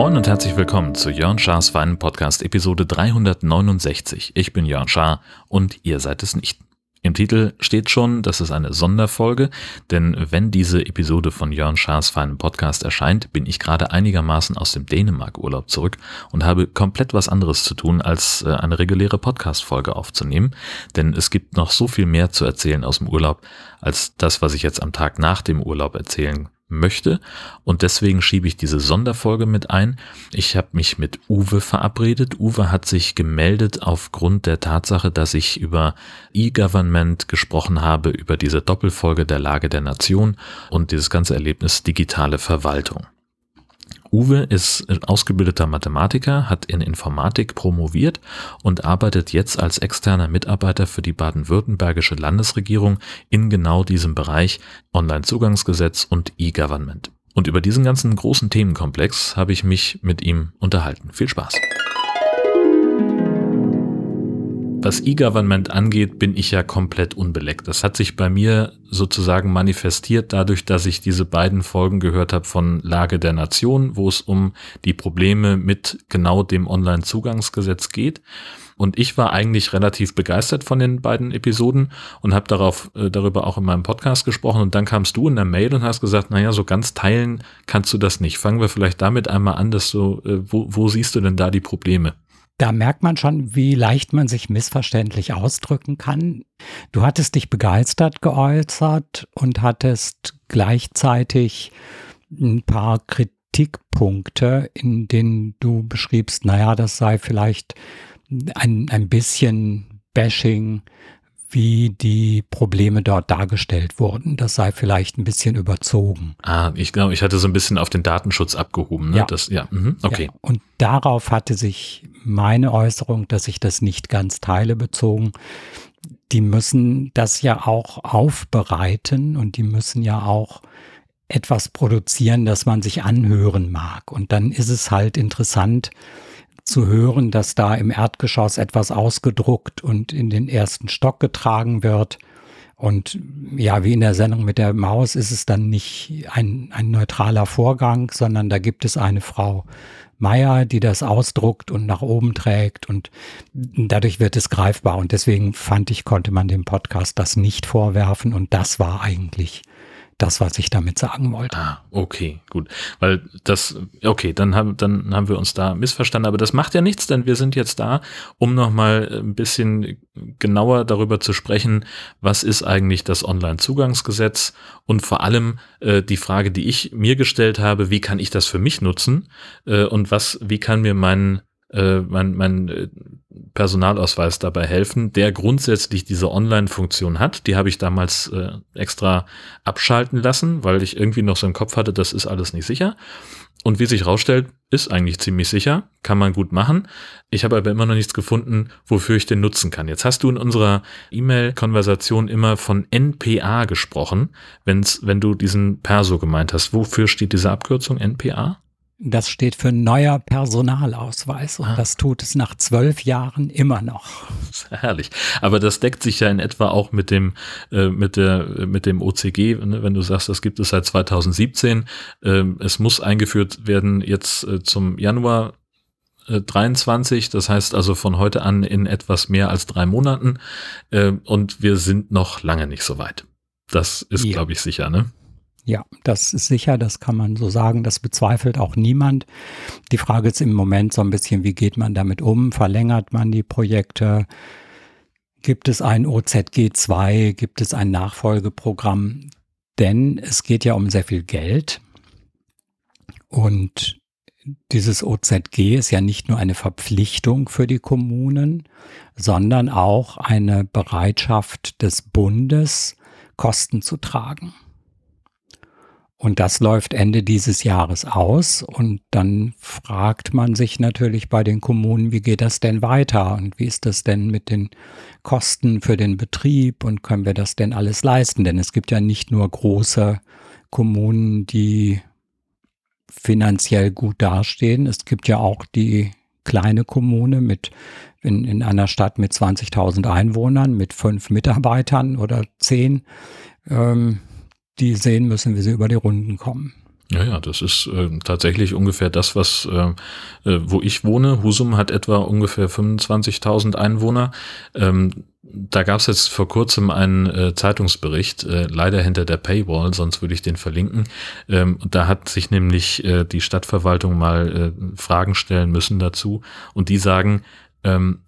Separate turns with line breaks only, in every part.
Moin und herzlich willkommen zu Jörn Schars Weinen Podcast Episode 369. Ich bin Jörn Schaar und ihr seid es nicht. Im Titel steht schon, das ist eine Sonderfolge, denn wenn diese Episode von Jörn Schaas feinem Podcast erscheint, bin ich gerade einigermaßen aus dem Dänemark-Urlaub zurück und habe komplett was anderes zu tun, als äh, eine reguläre Podcast-Folge aufzunehmen, denn es gibt noch so viel mehr zu erzählen aus dem Urlaub, als das, was ich jetzt am Tag nach dem Urlaub erzählen möchte und deswegen schiebe ich diese Sonderfolge mit ein. Ich habe mich mit Uwe verabredet. Uwe hat sich gemeldet aufgrund der Tatsache, dass ich über E-Government gesprochen habe, über diese Doppelfolge der Lage der Nation und dieses ganze Erlebnis digitale Verwaltung. Uwe ist ausgebildeter Mathematiker, hat in Informatik promoviert und arbeitet jetzt als externer Mitarbeiter für die baden-württembergische Landesregierung in genau diesem Bereich Onlinezugangsgesetz und E-Government. Und über diesen ganzen großen Themenkomplex habe ich mich mit ihm unterhalten. Viel Spaß! Was E-Government angeht, bin ich ja komplett unbeleckt. Das hat sich bei mir sozusagen manifestiert dadurch, dass ich diese beiden Folgen gehört habe von Lage der Nation, wo es um die Probleme mit genau dem Online-Zugangsgesetz geht. Und ich war eigentlich relativ begeistert von den beiden Episoden und habe darauf äh, darüber auch in meinem Podcast gesprochen. Und dann kamst du in der Mail und hast gesagt, naja, so ganz teilen kannst du das nicht. Fangen wir vielleicht damit einmal an, dass du, äh, wo, wo siehst du denn da die Probleme?
Da merkt man schon, wie leicht man sich missverständlich ausdrücken kann. Du hattest dich begeistert geäußert und hattest gleichzeitig ein paar Kritikpunkte, in denen du beschriebst, naja, das sei vielleicht ein, ein bisschen Bashing wie die Probleme dort dargestellt wurden. Das sei vielleicht ein bisschen überzogen.
Ah, ich glaube, ich hatte so ein bisschen auf den Datenschutz abgehoben. Ne?
Ja.
Das, ja. Mhm. Okay. Ja.
Und darauf hatte sich meine Äußerung, dass ich das nicht ganz teile, bezogen. Die müssen das ja auch aufbereiten und die müssen ja auch etwas produzieren, das man sich anhören mag. Und dann ist es halt interessant, zu hören, dass da im Erdgeschoss etwas ausgedruckt und in den ersten Stock getragen wird. Und ja, wie in der Sendung mit der Maus ist es dann nicht ein, ein neutraler Vorgang, sondern da gibt es eine Frau Meier, die das ausdruckt und nach oben trägt und dadurch wird es greifbar. Und deswegen fand ich, konnte man dem Podcast das nicht vorwerfen und das war eigentlich das, was ich damit sagen wollte.
Ah, okay, gut. Weil das, okay, dann haben, dann haben wir uns da missverstanden, aber das macht ja nichts, denn wir sind jetzt da, um nochmal ein bisschen genauer darüber zu sprechen, was ist eigentlich das Online-Zugangsgesetz und vor allem äh, die Frage, die ich mir gestellt habe, wie kann ich das für mich nutzen äh, und was, wie kann mir mein äh, mein, mein äh, Personalausweis dabei helfen, der grundsätzlich diese Online-Funktion hat. Die habe ich damals äh, extra abschalten lassen, weil ich irgendwie noch so im Kopf hatte, das ist alles nicht sicher. Und wie sich rausstellt, ist eigentlich ziemlich sicher, kann man gut machen. Ich habe aber immer noch nichts gefunden, wofür ich den nutzen kann. Jetzt hast du in unserer E-Mail-Konversation immer von NPA gesprochen, wenn's, wenn du diesen Perso gemeint hast. Wofür steht diese Abkürzung NPA?
Das steht für neuer Personalausweis und ah. das tut es nach zwölf Jahren immer noch.
Herrlich. Aber das deckt sich ja in etwa auch mit dem äh, mit der mit dem OCG, ne? wenn du sagst, das gibt es seit 2017. Ähm, es muss eingeführt werden jetzt äh, zum Januar 23, äh, das heißt also von heute an in etwas mehr als drei Monaten äh, und wir sind noch lange nicht so weit. Das ist, ja. glaube ich, sicher, ne?
Ja, das ist sicher, das kann man so sagen, das bezweifelt auch niemand. Die Frage ist im Moment so ein bisschen, wie geht man damit um? Verlängert man die Projekte? Gibt es ein OZG 2? Gibt es ein Nachfolgeprogramm? Denn es geht ja um sehr viel Geld. Und dieses OZG ist ja nicht nur eine Verpflichtung für die Kommunen, sondern auch eine Bereitschaft des Bundes, Kosten zu tragen. Und das läuft Ende dieses Jahres aus. Und dann fragt man sich natürlich bei den Kommunen, wie geht das denn weiter? Und wie ist das denn mit den Kosten für den Betrieb? Und können wir das denn alles leisten? Denn es gibt ja nicht nur große Kommunen, die finanziell gut dastehen. Es gibt ja auch die kleine Kommune mit in, in einer Stadt mit 20.000 Einwohnern, mit fünf Mitarbeitern oder zehn, ähm, die sehen müssen, wie sie über die Runden kommen.
Ja, ja, das ist äh, tatsächlich ungefähr das, was äh, äh wo ich wohne. Husum hat etwa ungefähr 25.000 Einwohner. Ähm, da gab es jetzt vor kurzem einen äh, Zeitungsbericht, äh, leider hinter der Paywall, sonst würde ich den verlinken. Ähm, da hat sich nämlich äh, die Stadtverwaltung mal äh, Fragen stellen müssen dazu und die sagen, ähm,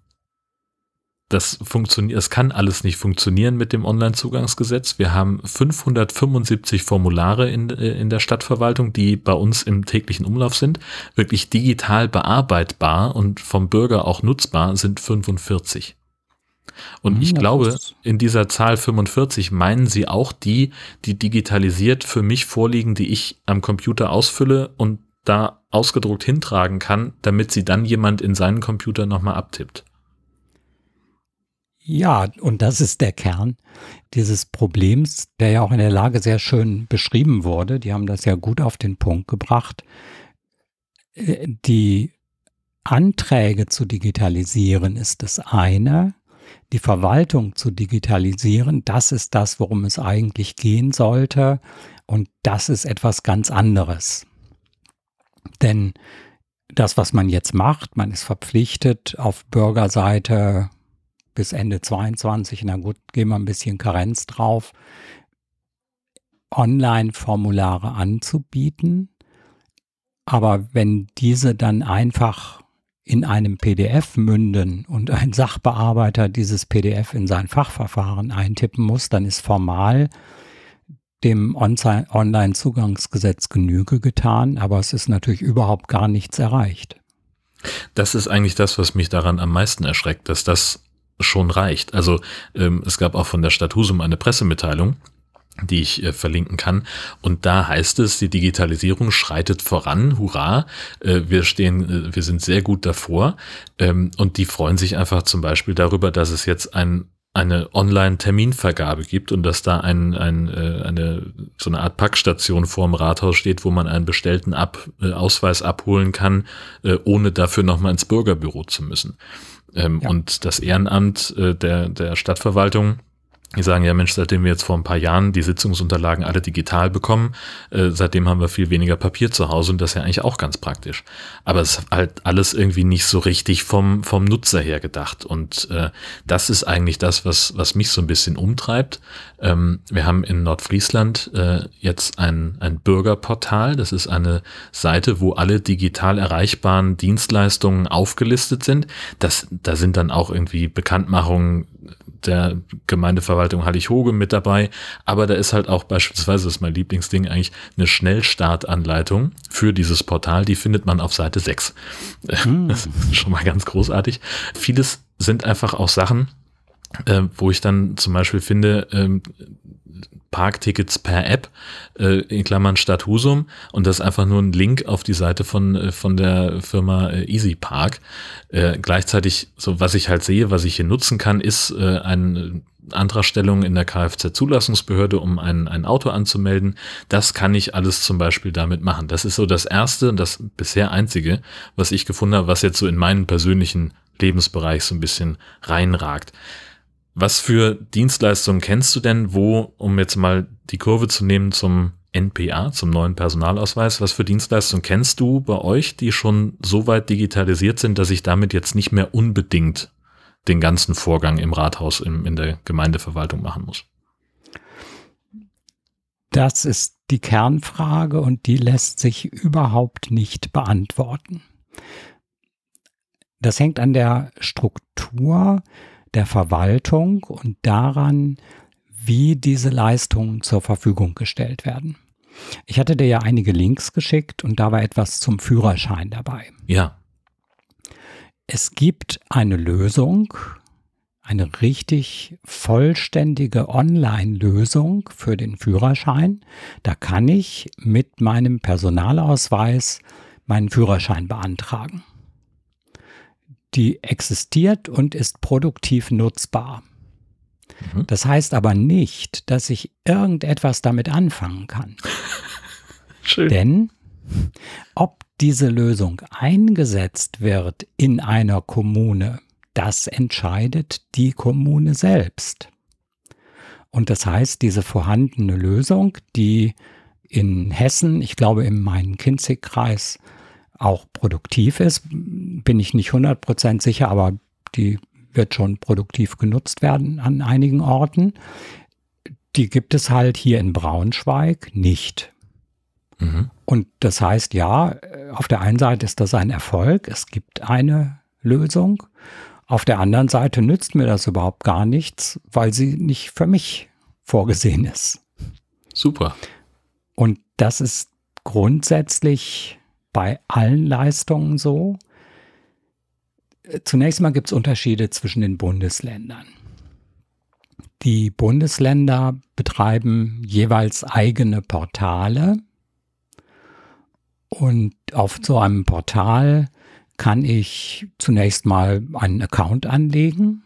das funktioniert, es kann alles nicht funktionieren mit dem Onlinezugangsgesetz. Wir haben 575 Formulare in, äh, in der Stadtverwaltung, die bei uns im täglichen Umlauf sind. Wirklich digital bearbeitbar und vom Bürger auch nutzbar sind 45. Und ich hm, glaube, in dieser Zahl 45 meinen sie auch die, die digitalisiert für mich vorliegen, die ich am Computer ausfülle und da ausgedruckt hintragen kann, damit sie dann jemand in seinen Computer nochmal abtippt.
Ja, und das ist der Kern dieses Problems, der ja auch in der Lage sehr schön beschrieben wurde. Die haben das ja gut auf den Punkt gebracht. Äh, die Anträge zu digitalisieren ist das eine. Die Verwaltung zu digitalisieren, das ist das, worum es eigentlich gehen sollte. Und das ist etwas ganz anderes. Denn das, was man jetzt macht, man ist verpflichtet, auf Bürgerseite bis Ende 22, na gut, gehen wir ein bisschen Karenz drauf, Online-Formulare anzubieten. Aber wenn diese dann einfach in einem PDF münden und ein Sachbearbeiter dieses PDF in sein Fachverfahren eintippen muss, dann ist formal dem Online-Zugangsgesetz Genüge getan, aber es ist natürlich überhaupt gar nichts erreicht.
Das ist eigentlich das, was mich daran am meisten erschreckt, dass das schon reicht. Also ähm, es gab auch von der Stadt Husum eine Pressemitteilung, die ich äh, verlinken kann. Und da heißt es, die Digitalisierung schreitet voran, hurra, äh, wir stehen, äh, wir sind sehr gut davor. Ähm, und die freuen sich einfach zum Beispiel darüber, dass es jetzt ein eine Online-Terminvergabe gibt und dass da ein, ein, äh, eine so eine Art Packstation vorm Rathaus steht, wo man einen bestellten Ab, äh, Ausweis abholen kann, äh, ohne dafür nochmal ins Bürgerbüro zu müssen. Ähm, ja. Und das Ehrenamt äh, der, der Stadtverwaltung die sagen, ja Mensch, seitdem wir jetzt vor ein paar Jahren die Sitzungsunterlagen alle digital bekommen, äh, seitdem haben wir viel weniger Papier zu Hause und das ist ja eigentlich auch ganz praktisch. Aber es ist halt alles irgendwie nicht so richtig vom, vom Nutzer her gedacht. Und äh, das ist eigentlich das, was, was mich so ein bisschen umtreibt. Ähm, wir haben in Nordfriesland äh, jetzt ein, ein Bürgerportal. Das ist eine Seite, wo alle digital erreichbaren Dienstleistungen aufgelistet sind. Das, da sind dann auch irgendwie Bekanntmachungen der Gemeindeverwaltung Hallig-Hoge mit dabei. Aber da ist halt auch beispielsweise, das ist mein Lieblingsding eigentlich, eine Schnellstartanleitung für dieses Portal. Die findet man auf Seite 6. Hm. Das ist schon mal ganz großartig. Vieles sind einfach auch Sachen, äh, wo ich dann zum Beispiel finde, ähm, Parktickets per App, äh, in Klammern Stadt Husum. Und das ist einfach nur ein Link auf die Seite von, äh, von der Firma äh, Easy Park. Äh, gleichzeitig, so was ich halt sehe, was ich hier nutzen kann, ist äh, eine Antragstellung in der Kfz-Zulassungsbehörde, um ein, ein Auto anzumelden. Das kann ich alles zum Beispiel damit machen. Das ist so das erste und das bisher einzige, was ich gefunden habe, was jetzt so in meinen persönlichen Lebensbereich so ein bisschen reinragt. Was für Dienstleistungen kennst du denn, wo, um jetzt mal die Kurve zu nehmen zum NPA, zum neuen Personalausweis, was für Dienstleistungen kennst du bei euch, die schon so weit digitalisiert sind, dass ich damit jetzt nicht mehr unbedingt den ganzen Vorgang im Rathaus, im, in der Gemeindeverwaltung machen muss?
Das ist die Kernfrage und die lässt sich überhaupt nicht beantworten. Das hängt an der Struktur der Verwaltung und daran, wie diese Leistungen zur Verfügung gestellt werden. Ich hatte dir ja einige Links geschickt und da war etwas zum Führerschein dabei.
Ja.
Es gibt eine Lösung, eine richtig vollständige Online-Lösung für den Führerschein. Da kann ich mit meinem Personalausweis meinen Führerschein beantragen die existiert und ist produktiv nutzbar. Mhm. Das heißt aber nicht, dass ich irgendetwas damit anfangen kann. Schön. Denn Ob diese Lösung eingesetzt wird in einer Kommune, das entscheidet die Kommune selbst. Und das heißt, diese vorhandene Lösung, die in Hessen, ich glaube im Main-Kinzig-Kreis, auch produktiv ist, bin ich nicht 100% sicher, aber die wird schon produktiv genutzt werden an einigen Orten. Die gibt es halt hier in Braunschweig nicht. Mhm. Und das heißt, ja, auf der einen Seite ist das ein Erfolg, es gibt eine Lösung. Auf der anderen Seite nützt mir das überhaupt gar nichts, weil sie nicht für mich vorgesehen ist.
Super.
Und das ist grundsätzlich bei allen Leistungen so. Zunächst mal gibt es Unterschiede zwischen den Bundesländern. Die Bundesländer betreiben jeweils eigene Portale und auf so einem Portal kann ich zunächst mal einen Account anlegen.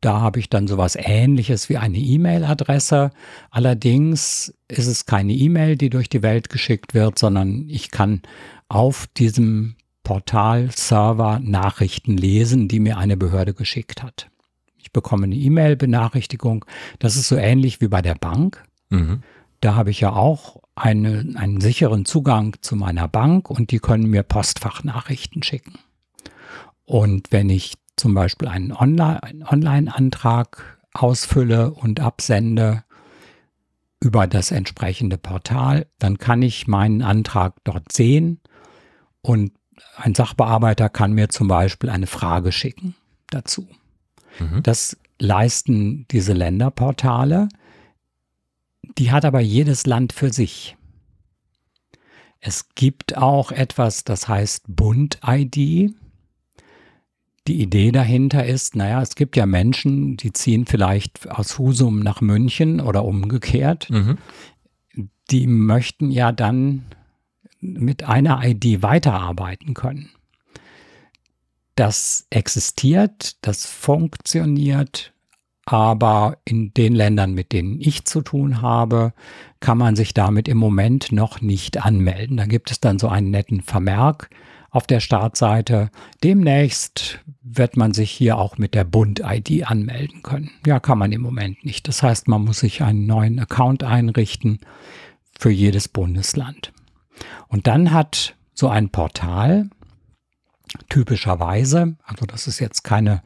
Da habe ich dann sowas ähnliches wie eine E-Mail-Adresse. Allerdings ist es keine E-Mail, die durch die Welt geschickt wird, sondern ich kann auf diesem Portal-Server Nachrichten lesen, die mir eine Behörde geschickt hat. Ich bekomme eine E-Mail-Benachrichtigung. Das ist so ähnlich wie bei der Bank. Mhm. Da habe ich ja auch eine, einen sicheren Zugang zu meiner Bank und die können mir Postfachnachrichten schicken. Und wenn ich zum Beispiel einen Online-Antrag ausfülle und absende über das entsprechende Portal, dann kann ich meinen Antrag dort sehen und ein Sachbearbeiter kann mir zum Beispiel eine Frage schicken dazu. Mhm. Das leisten diese Länderportale. Die hat aber jedes Land für sich. Es gibt auch etwas, das heißt Bund-ID. Die Idee dahinter ist, naja, es gibt ja Menschen, die ziehen vielleicht aus Husum nach München oder umgekehrt. Mhm. Die möchten ja dann mit einer ID weiterarbeiten können. Das existiert, das funktioniert, aber in den Ländern, mit denen ich zu tun habe, kann man sich damit im Moment noch nicht anmelden. Da gibt es dann so einen netten Vermerk auf der Startseite. Demnächst wird man sich hier auch mit der Bund-ID anmelden können. Ja, kann man im Moment nicht. Das heißt, man muss sich einen neuen Account einrichten für jedes Bundesland. Und dann hat so ein Portal typischerweise, also das ist jetzt keine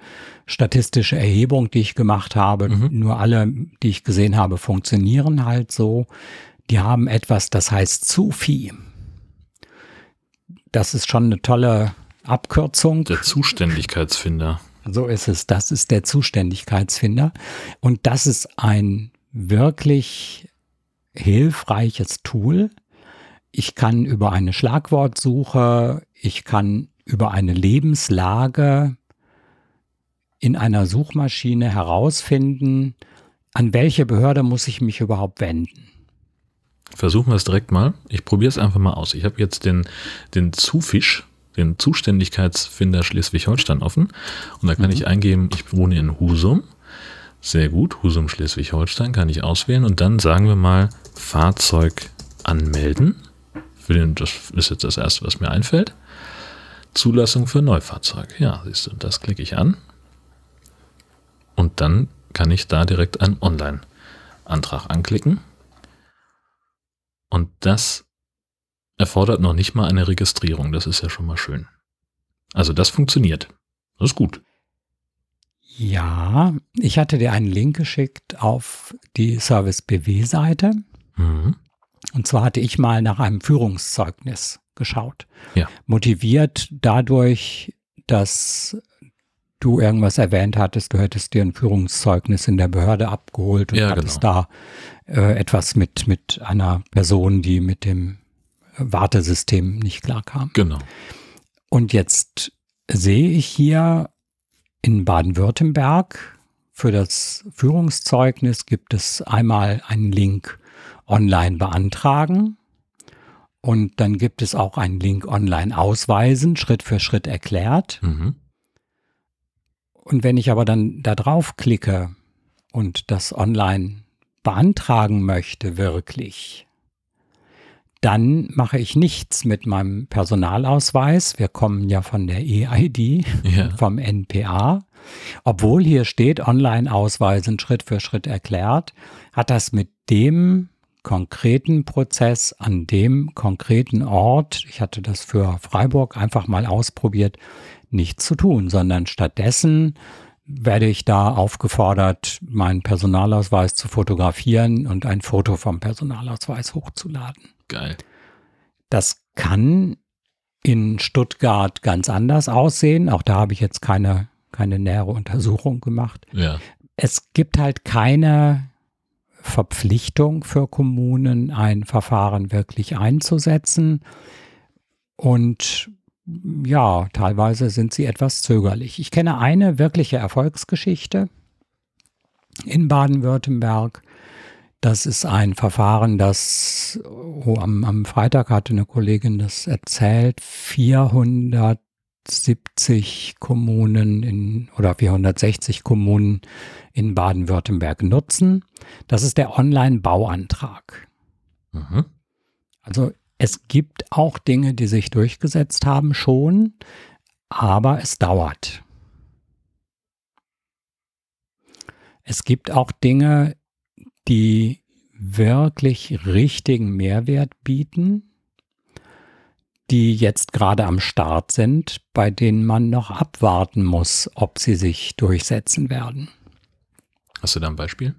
statistische Erhebung, die ich gemacht habe, mhm. nur alle, die ich gesehen habe, funktionieren halt so. Die haben etwas, das heißt Zufi. Das ist schon eine tolle Abkürzung.
Der Zuständigkeitsfinder.
So ist es. Das ist der Zuständigkeitsfinder. Und das ist ein wirklich hilfreiches Tool. Ich kann über eine Schlagwortsuche, ich kann über eine Lebenslage in einer Suchmaschine herausfinden, an welche Behörde muss ich mich überhaupt wenden.
Versuchen wir es direkt mal. Ich probiere es einfach mal aus. Ich habe jetzt den, den Zufisch, den Zuständigkeitsfinder Schleswig-Holstein offen. Und da kann mhm. ich eingeben, ich wohne in Husum. Sehr gut, Husum Schleswig-Holstein kann ich auswählen. Und dann sagen wir mal Fahrzeug anmelden. Für den, das ist jetzt das erste, was mir einfällt. Zulassung für Neufahrzeuge. Ja, siehst du, das klicke ich an. Und dann kann ich da direkt einen Online-Antrag anklicken. Und das erfordert noch nicht mal eine Registrierung. Das ist ja schon mal schön. Also das funktioniert. Das ist gut.
Ja, ich hatte dir einen Link geschickt auf die Service BW-Seite. Mhm. Und zwar hatte ich mal nach einem Führungszeugnis geschaut. Ja. Motiviert dadurch, dass du irgendwas erwähnt hattest, du hättest dir ein Führungszeugnis in der Behörde abgeholt und ja, hattest genau. da äh, etwas mit, mit einer Person, die mit dem Wartesystem nicht klarkam.
Genau.
Und jetzt sehe ich hier in Baden-Württemberg für das Führungszeugnis gibt es einmal einen Link online beantragen und dann gibt es auch einen Link online ausweisen, Schritt für Schritt erklärt. Mhm. Und wenn ich aber dann da drauf klicke und das online beantragen möchte, wirklich, dann mache ich nichts mit meinem Personalausweis. Wir kommen ja von der EID, ja. vom NPA. Obwohl hier steht, Online-Ausweisen Schritt für Schritt erklärt, hat das mit dem konkreten Prozess an dem konkreten Ort, ich hatte das für Freiburg einfach mal ausprobiert, nichts zu tun, sondern stattdessen werde ich da aufgefordert, meinen Personalausweis zu fotografieren und ein Foto vom Personalausweis hochzuladen.
Geil.
Das kann in Stuttgart ganz anders aussehen. Auch da habe ich jetzt keine, keine nähere Untersuchung gemacht.
Ja.
Es gibt halt keine Verpflichtung für Kommunen, ein Verfahren wirklich einzusetzen. Und ja, teilweise sind sie etwas zögerlich. Ich kenne eine wirkliche Erfolgsgeschichte in Baden-Württemberg. Das ist ein Verfahren, das oh, am, am Freitag hatte eine Kollegin das erzählt, 470 Kommunen in oder 460 Kommunen in Baden-Württemberg nutzen. Das ist der Online-Bauantrag. Mhm. Also es gibt auch Dinge, die sich durchgesetzt haben schon, aber es dauert. Es gibt auch Dinge, die wirklich richtigen Mehrwert bieten, die jetzt gerade am Start sind, bei denen man noch abwarten muss, ob sie sich durchsetzen werden.
Hast du da ein Beispiel?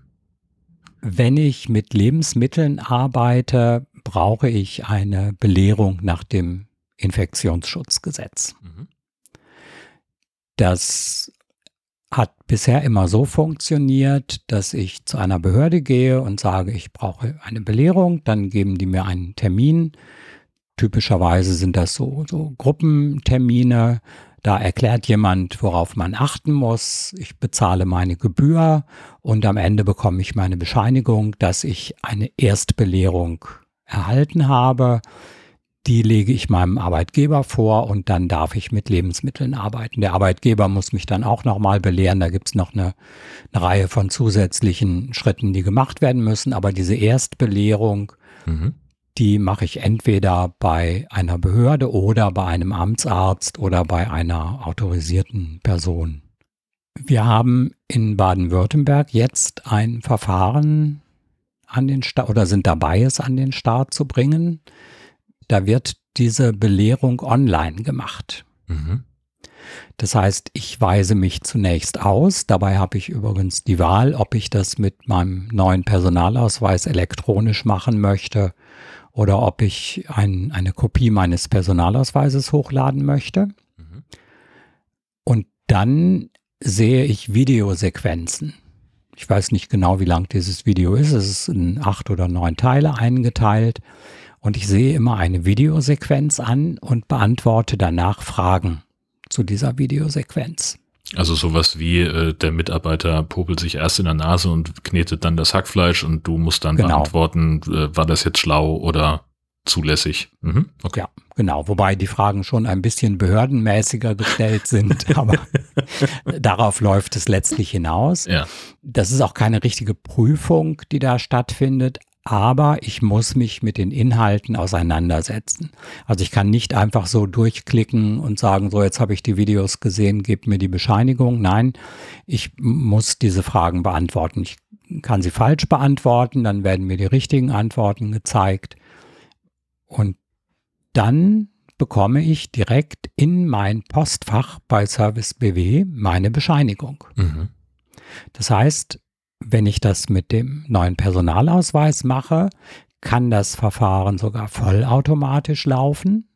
Wenn ich mit Lebensmitteln arbeite, brauche ich eine Belehrung nach dem Infektionsschutzgesetz. Mhm. Das hat bisher immer so funktioniert, dass ich zu einer Behörde gehe und sage, ich brauche eine Belehrung, dann geben die mir einen Termin. Typischerweise sind das so, so Gruppentermine. Da erklärt jemand, worauf man achten muss. Ich bezahle meine Gebühr und am Ende bekomme ich meine Bescheinigung, dass ich eine Erstbelehrung erhalten habe, die lege ich meinem Arbeitgeber vor und dann darf ich mit Lebensmitteln arbeiten. Der Arbeitgeber muss mich dann auch nochmal belehren. Da gibt es noch eine, eine, Reihe von zusätzlichen Schritten, die gemacht werden müssen. Aber diese Erstbelehrung, mhm. die mache ich entweder bei einer Behörde oder bei einem Amtsarzt oder bei einer autorisierten Person. Wir haben in Baden-Württemberg jetzt ein Verfahren an den Start oder sind dabei, es an den Start zu bringen. Da wird diese Belehrung online gemacht. Mhm. Das heißt, ich weise mich zunächst aus. Dabei habe ich übrigens die Wahl, ob ich das mit meinem neuen Personalausweis elektronisch machen möchte oder ob ich ein, eine Kopie meines Personalausweises hochladen möchte. Mhm. Und dann sehe ich Videosequenzen. Ich weiß nicht genau, wie lang dieses Video ist. Es ist in acht oder neun Teile eingeteilt. Und ich sehe immer eine Videosequenz an und beantworte danach Fragen zu dieser Videosequenz.
Also sowas wie äh, der Mitarbeiter popelt sich erst in der Nase und knetet dann das Hackfleisch und du musst dann genau. beantworten, äh, war das jetzt schlau oder zulässig.
Mhm. Okay. Ja, genau. Wobei die Fragen schon ein bisschen behördenmäßiger gestellt sind, aber darauf läuft es letztlich hinaus.
Ja.
Das ist auch keine richtige Prüfung, die da stattfindet, aber ich muss mich mit den Inhalten auseinandersetzen. Also ich kann nicht einfach so durchklicken und sagen, so jetzt habe ich die Videos gesehen, gebt mir die Bescheinigung. Nein, ich muss diese Fragen beantworten. Ich kann sie falsch beantworten, dann werden mir die richtigen Antworten gezeigt. Und dann bekomme ich direkt in mein Postfach bei Service BW meine Bescheinigung. Mhm. Das heißt, wenn ich das mit dem neuen Personalausweis mache, kann das Verfahren sogar vollautomatisch laufen.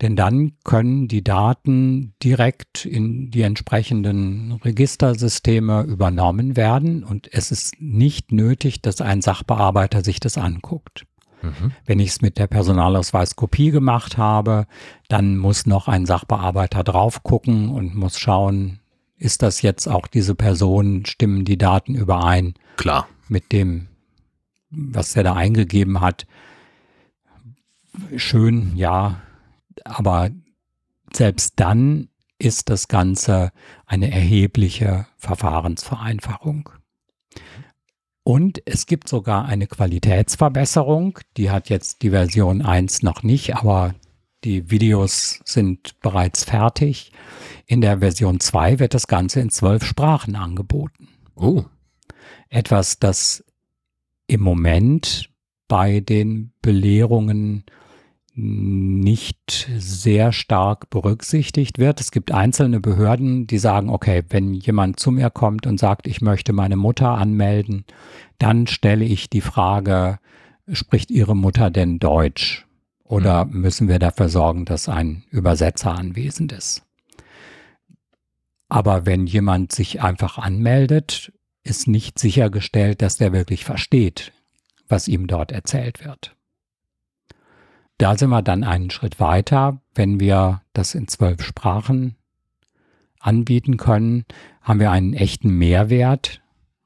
Denn dann können die Daten direkt in die entsprechenden Registersysteme übernommen werden und es ist nicht nötig, dass ein Sachbearbeiter sich das anguckt. Mhm. Wenn ich es mit der Personalausweiskopie gemacht habe, dann muss noch ein Sachbearbeiter drauf gucken und muss schauen, ist das jetzt auch diese Person, stimmen die Daten überein?
Klar.
Mit dem, was er da eingegeben hat. Schön, ja. Aber selbst dann ist das Ganze eine erhebliche Verfahrensvereinfachung. Und es gibt sogar eine Qualitätsverbesserung. Die hat jetzt die Version 1 noch nicht, aber die Videos sind bereits fertig. In der Version 2 wird das Ganze in zwölf Sprachen angeboten.
Oh.
Etwas, das im Moment bei den Belehrungen nicht sehr stark berücksichtigt wird. Es gibt einzelne Behörden, die sagen, okay, wenn jemand zu mir kommt und sagt, ich möchte meine Mutter anmelden, dann stelle ich die Frage, spricht Ihre Mutter denn Deutsch? Oder mhm. müssen wir dafür sorgen, dass ein Übersetzer anwesend ist? Aber wenn jemand sich einfach anmeldet, ist nicht sichergestellt, dass der wirklich versteht, was ihm dort erzählt wird. Da sind wir dann einen Schritt weiter. Wenn wir das in zwölf Sprachen anbieten können, haben wir einen echten Mehrwert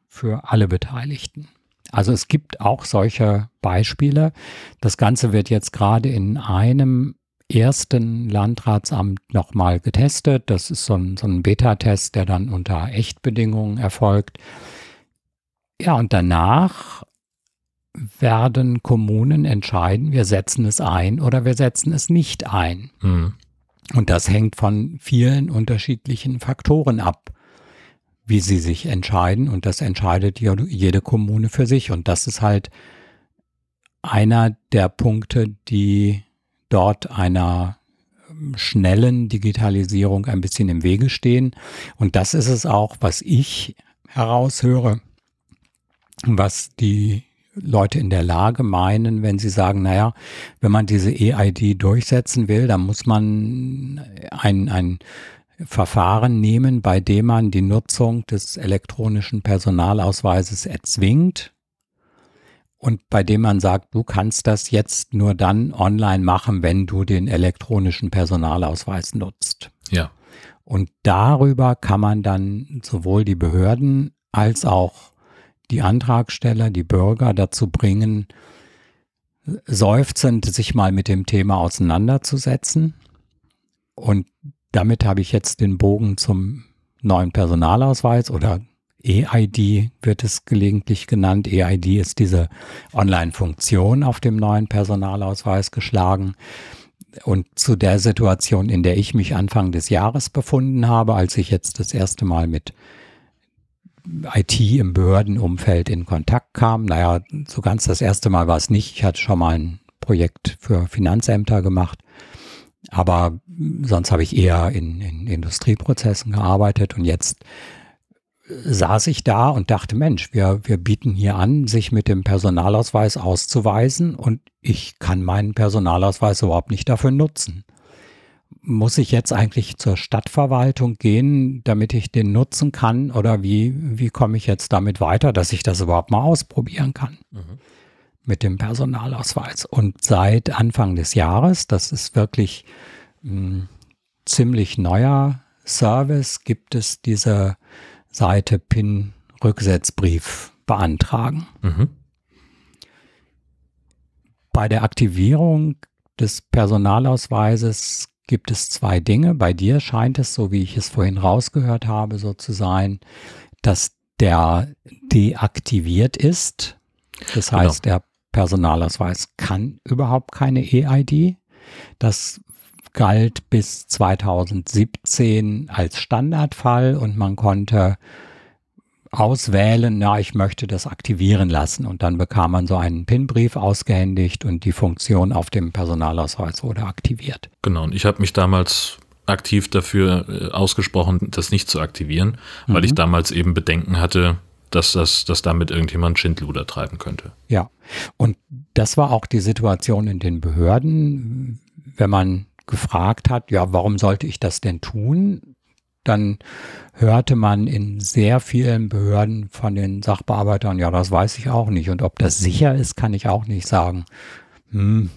für alle Beteiligten. Also es gibt auch solche Beispiele. Das Ganze wird jetzt gerade in einem ersten Landratsamt nochmal getestet. Das ist so ein, so ein Beta-Test, der dann unter Echtbedingungen erfolgt. Ja, und danach werden Kommunen entscheiden, wir setzen es ein oder wir setzen es nicht ein. Mhm. Und das hängt von vielen unterschiedlichen Faktoren ab, wie sie sich entscheiden. Und das entscheidet jede Kommune für sich. Und das ist halt einer der Punkte, die dort einer schnellen Digitalisierung ein bisschen im Wege stehen. Und das ist es auch, was ich heraushöre, was die Leute in der Lage meinen, wenn sie sagen, naja, wenn man diese EID durchsetzen will, dann muss man ein, ein Verfahren nehmen, bei dem man die Nutzung des elektronischen Personalausweises erzwingt und bei dem man sagt, du kannst das jetzt nur dann online machen, wenn du den elektronischen Personalausweis nutzt.
Ja.
Und darüber kann man dann sowohl die Behörden als auch die Antragsteller, die Bürger dazu bringen, seufzend sich mal mit dem Thema auseinanderzusetzen. Und damit habe ich jetzt den Bogen zum neuen Personalausweis oder EID wird es gelegentlich genannt. EID ist diese Online-Funktion auf dem neuen Personalausweis geschlagen. Und zu der Situation, in der ich mich Anfang des Jahres befunden habe, als ich jetzt das erste Mal mit IT im Behördenumfeld in Kontakt kam. Naja, so ganz das erste Mal war es nicht. Ich hatte schon mal ein Projekt für Finanzämter gemacht. Aber sonst habe ich eher in, in Industrieprozessen gearbeitet und jetzt saß ich da und dachte, Mensch, wir, wir bieten hier an, sich mit dem Personalausweis auszuweisen und ich kann meinen Personalausweis überhaupt nicht dafür nutzen muss ich jetzt eigentlich zur Stadtverwaltung gehen, damit ich den nutzen kann? Oder wie, wie komme ich jetzt damit weiter, dass ich das überhaupt mal ausprobieren kann? Mhm. Mit dem Personalausweis. Und seit Anfang des Jahres, das ist wirklich ein ziemlich neuer Service, gibt es diese Seite PIN-Rücksetzbrief beantragen. Mhm. Bei der Aktivierung des Personalausweises gibt es zwei Dinge. Bei dir scheint es, so wie ich es vorhin rausgehört habe, so zu sein, dass der deaktiviert ist. Das genau. heißt, genau. der Personalausweis kann überhaupt keine EID. Das galt bis 2017 als Standardfall und man konnte auswählen, na, ich möchte das aktivieren lassen. Und dann bekam man so einen PIN-Brief ausgehändigt und die Funktion auf dem Personalausweis wurde aktiviert.
Genau, und ich habe mich damals aktiv dafür äh, ausgesprochen, das nicht zu aktivieren, mhm. weil ich damals eben Bedenken hatte, dass, das, dass damit irgendjemand Schindluder treiben könnte.
Ja, und das war auch die Situation in den Behörden, wenn man gefragt hat, ja, warum sollte ich das denn tun? Dann hörte man in sehr vielen Behörden von den Sachbearbeitern, ja, das weiß ich auch nicht. Und ob das sicher ist, kann ich auch nicht sagen. Hm.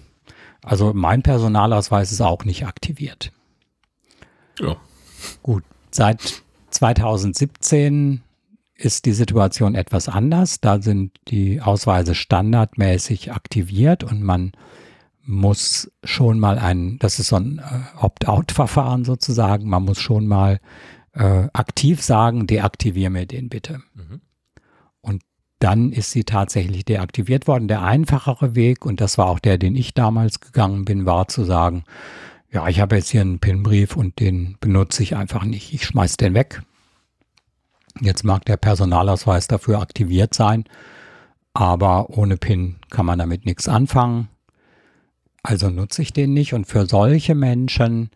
Also mein Personalausweis ist auch nicht aktiviert.
Ja.
Gut, seit 2017 ist die Situation etwas anders. Da sind die Ausweise standardmäßig aktiviert und man muss schon mal ein, das ist so ein äh, Opt-out-Verfahren sozusagen, man muss schon mal äh, aktiv sagen, deaktivier mir den bitte. Mhm. Und dann ist sie tatsächlich deaktiviert worden. Der einfachere Weg, und das war auch der, den ich damals gegangen bin, war zu sagen, ja, ich habe jetzt hier einen PIN-Brief und den benutze ich einfach nicht. Ich schmeiß den weg. Jetzt mag der Personalausweis dafür aktiviert sein, aber ohne PIN kann man damit nichts anfangen. Also nutze ich den nicht. Und für solche Menschen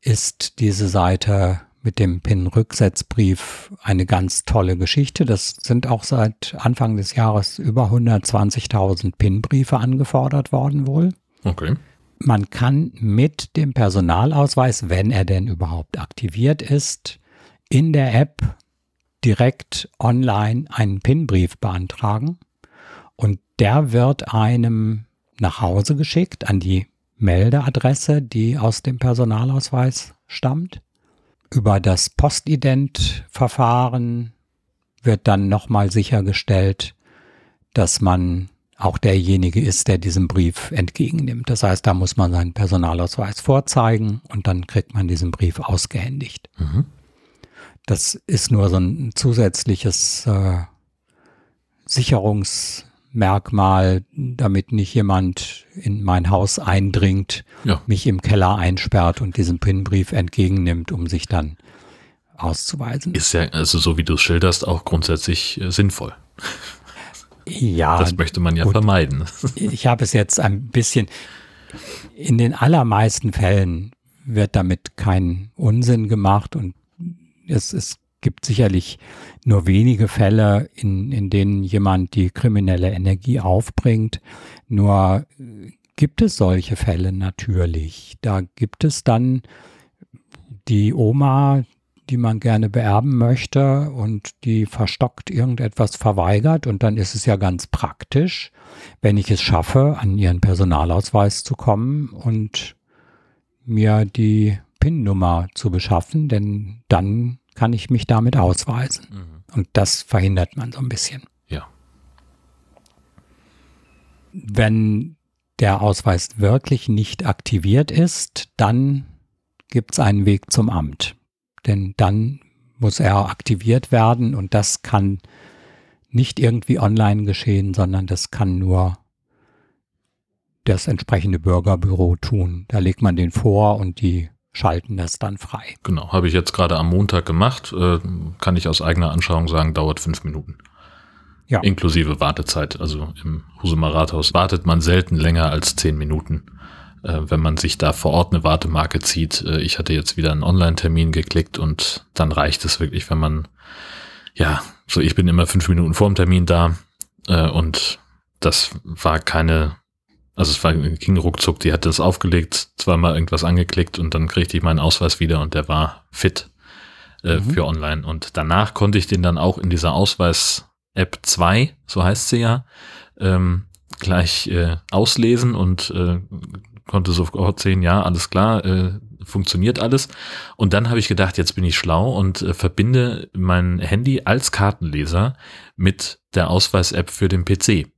ist diese Seite mit dem PIN-Rücksetzbrief eine ganz tolle Geschichte. Das sind auch seit Anfang des Jahres über 120.000 PIN-Briefe angefordert worden wohl.
Okay.
Man kann mit dem Personalausweis, wenn er denn überhaupt aktiviert ist, in der App direkt online einen PIN-Brief beantragen und der wird einem nach Hause geschickt an die Meldeadresse, die aus dem Personalausweis stammt. Über das Postident-Verfahren wird dann nochmal sichergestellt, dass man auch derjenige ist, der diesen Brief entgegennimmt. Das heißt, da muss man seinen Personalausweis vorzeigen und dann kriegt man diesen Brief ausgehändigt. Mhm. Das ist nur so ein zusätzliches äh, Sicherungs- Merkmal, damit nicht jemand in mein Haus eindringt, ja. mich im Keller einsperrt und diesen PIN-Brief entgegennimmt, um sich dann auszuweisen.
Ist ja, also so wie du es schilderst, auch grundsätzlich äh, sinnvoll.
Ja.
Das möchte man ja gut. vermeiden.
Ich habe es jetzt ein bisschen, in den allermeisten Fällen wird damit kein Unsinn gemacht und es ist gibt sicherlich nur wenige Fälle, in, in denen jemand die kriminelle Energie aufbringt. Nur äh, gibt es solche Fälle natürlich. Da gibt es dann die Oma, die man gerne beerben möchte und die verstockt irgendetwas verweigert und dann ist es ja ganz praktisch, wenn ich es schaffe, an ihren Personalausweis zu kommen und mir die PIN-Nummer zu beschaffen, denn dann kann ich mich damit ausweisen. Mhm. Und das verhindert man so ein bisschen.
Ja.
Wenn der Ausweis wirklich nicht aktiviert ist, dann gibt es einen Weg zum Amt. Denn dann muss er aktiviert werden und das kann nicht irgendwie online geschehen, sondern das kann nur das entsprechende Bürgerbüro tun. Da legt man den vor und die schalten das dann frei.
Genau, habe ich jetzt gerade am Montag gemacht. Äh, kann ich aus eigener Anschauung sagen, dauert fünf Minuten. Ja. Inklusive Wartezeit. Also im Husumer Rathaus wartet man selten länger als zehn Minuten, äh, wenn man sich da vor Ort eine Wartemarke zieht. Äh, ich hatte jetzt wieder einen Online-Termin geklickt und dann reicht es wirklich, wenn man, ja, so ich bin immer fünf Minuten vor dem Termin da und das war keine also es war, ging ruckzuck, die hat das aufgelegt, zweimal irgendwas angeklickt und dann kriegte ich meinen Ausweis wieder und der war fit äh, mhm. für online. Und danach konnte ich den dann auch in dieser Ausweis-App 2, so heißt sie ja, ähm, gleich äh, auslesen und äh, konnte sofort sehen, ja, alles klar, äh, funktioniert alles. Und dann habe ich gedacht, jetzt bin ich schlau und äh, verbinde mein Handy als Kartenleser mit der Ausweis-App für den PC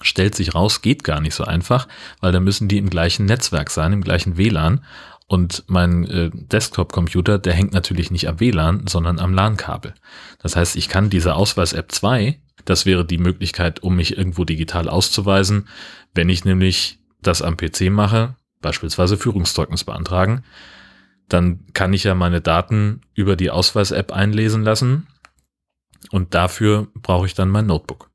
stellt sich raus, geht gar nicht so einfach, weil da müssen die im gleichen Netzwerk sein, im gleichen WLAN. Und mein äh, Desktop-Computer, der hängt natürlich nicht am WLAN, sondern am LAN-Kabel. Das heißt, ich kann diese Ausweis-App 2, das wäre die Möglichkeit, um mich irgendwo digital auszuweisen, wenn ich nämlich das am PC mache, beispielsweise Führungszeugnis beantragen, dann kann ich ja meine Daten über die Ausweis-App einlesen lassen und dafür brauche ich dann mein Notebook.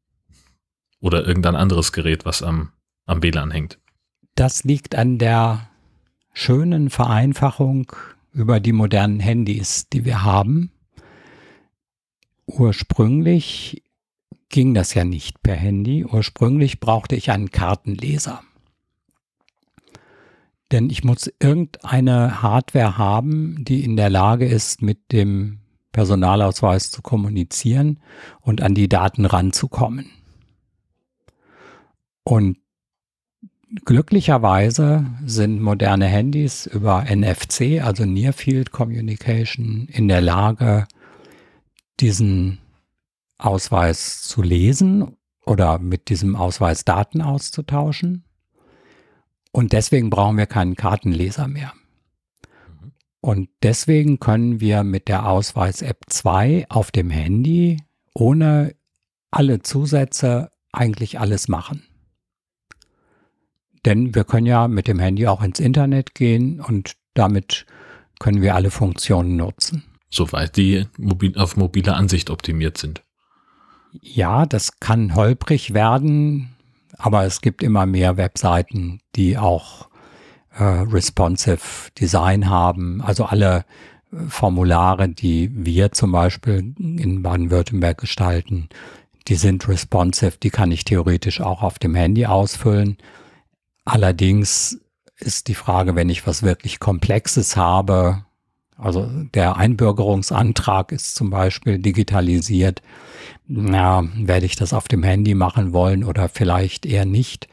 Oder irgendein anderes Gerät, was am, am WLAN hängt.
Das liegt an der schönen Vereinfachung über die modernen Handys, die wir haben. Ursprünglich ging das ja nicht per Handy. Ursprünglich brauchte ich einen Kartenleser. Denn ich muss irgendeine Hardware haben, die in der Lage ist, mit dem Personalausweis zu kommunizieren und an die Daten ranzukommen. Und glücklicherweise sind moderne Handys über NFC, also Near Field Communication, in der Lage, diesen Ausweis zu lesen oder mit diesem Ausweis Daten auszutauschen. Und deswegen brauchen wir keinen Kartenleser mehr. Und deswegen können wir mit der Ausweis-App 2 auf dem Handy ohne alle Zusätze eigentlich alles machen. Denn wir können ja mit dem Handy auch ins Internet gehen und damit können wir alle Funktionen nutzen.
Soweit die mobil, auf mobile Ansicht optimiert sind.
Ja, das kann holprig werden, aber es gibt immer mehr Webseiten, die auch äh, responsive Design haben. Also alle äh, Formulare, die wir zum Beispiel in Baden-Württemberg gestalten, die sind responsive, die kann ich theoretisch auch auf dem Handy ausfüllen. Allerdings ist die Frage, wenn ich was wirklich Komplexes habe, also der Einbürgerungsantrag ist zum Beispiel digitalisiert, na, werde ich das auf dem Handy machen wollen oder vielleicht eher nicht,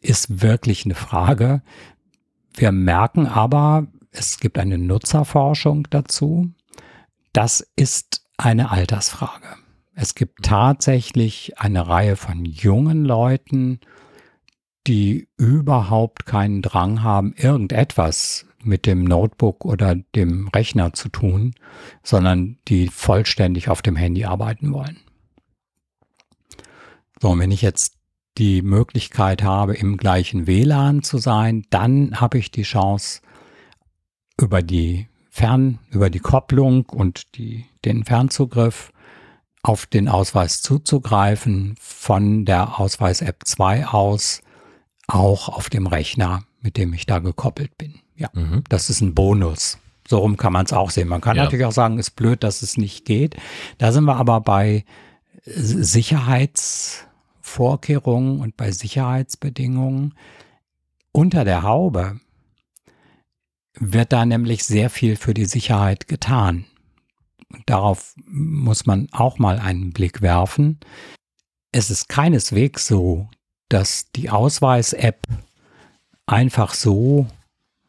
ist wirklich eine Frage. Wir merken aber, es gibt eine Nutzerforschung dazu. Das ist eine Altersfrage. Es gibt tatsächlich eine Reihe von jungen Leuten, die überhaupt keinen Drang haben, irgendetwas mit dem Notebook oder dem Rechner zu tun, sondern die vollständig auf dem Handy arbeiten wollen. So, und wenn ich jetzt die Möglichkeit habe, im gleichen WLAN zu sein, dann habe ich die Chance, über die Fern, über die Kopplung und die, den Fernzugriff auf den Ausweis zuzugreifen, von der Ausweis-App 2 aus, auch auf dem Rechner, mit dem ich da gekoppelt bin. Ja, mhm. das ist ein Bonus. So rum kann man es auch sehen. Man kann ja. natürlich auch sagen, ist blöd, dass es nicht geht. Da sind wir aber bei Sicherheitsvorkehrungen und bei Sicherheitsbedingungen. Unter der Haube wird da nämlich sehr viel für die Sicherheit getan. Darauf muss man auch mal einen Blick werfen. Es ist keineswegs so, dass die Ausweis-App einfach so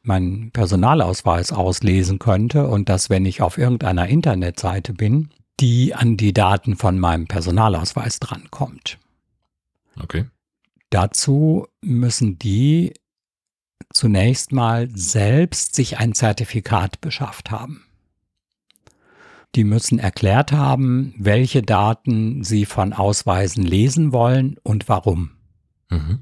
meinen Personalausweis auslesen könnte und dass, wenn ich auf irgendeiner Internetseite bin, die an die Daten von meinem Personalausweis drankommt.
Okay.
Dazu müssen die zunächst mal selbst sich ein Zertifikat beschafft haben. Die müssen erklärt haben, welche Daten sie von Ausweisen lesen wollen und warum. Mhm.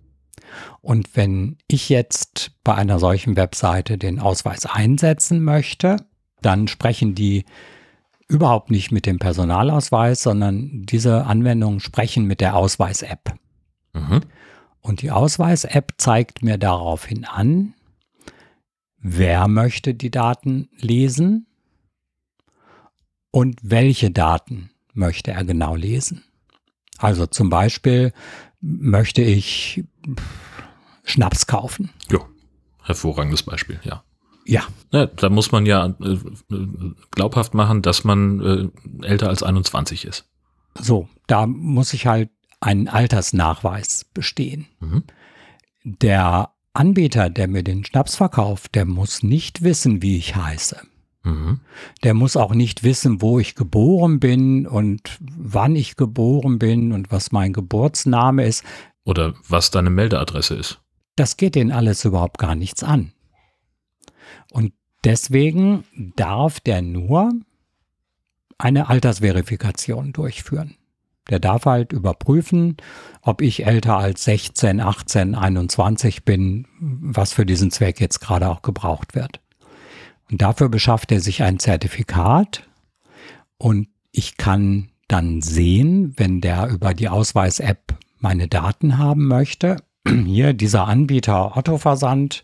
Und wenn ich jetzt bei einer solchen Webseite den Ausweis einsetzen möchte, dann sprechen die überhaupt nicht mit dem Personalausweis, sondern diese Anwendungen sprechen mit der Ausweis-App. Mhm. Und die Ausweis-App zeigt mir daraufhin an, wer möchte die Daten lesen und welche Daten möchte er genau lesen. Also zum Beispiel möchte ich Schnaps kaufen.
Ja, hervorragendes Beispiel, ja.
Ja.
ja da muss man ja äh, glaubhaft machen, dass man äh, älter als 21 ist.
So, da muss ich halt einen Altersnachweis bestehen. Mhm. Der Anbieter, der mir den Schnaps verkauft, der muss nicht wissen, wie ich heiße. Mhm. Der muss auch nicht wissen, wo ich geboren bin und wann ich geboren bin und was mein Geburtsname ist.
Oder was deine Meldeadresse ist.
Das geht denen alles überhaupt gar nichts an. Und deswegen darf der nur eine Altersverifikation durchführen. Der darf halt überprüfen, ob ich älter als 16, 18, 21 bin, was für diesen Zweck jetzt gerade auch gebraucht wird. Und dafür beschafft er sich ein Zertifikat und ich kann dann sehen, wenn der über die Ausweis-App meine Daten haben möchte, hier dieser Anbieter Otto Versand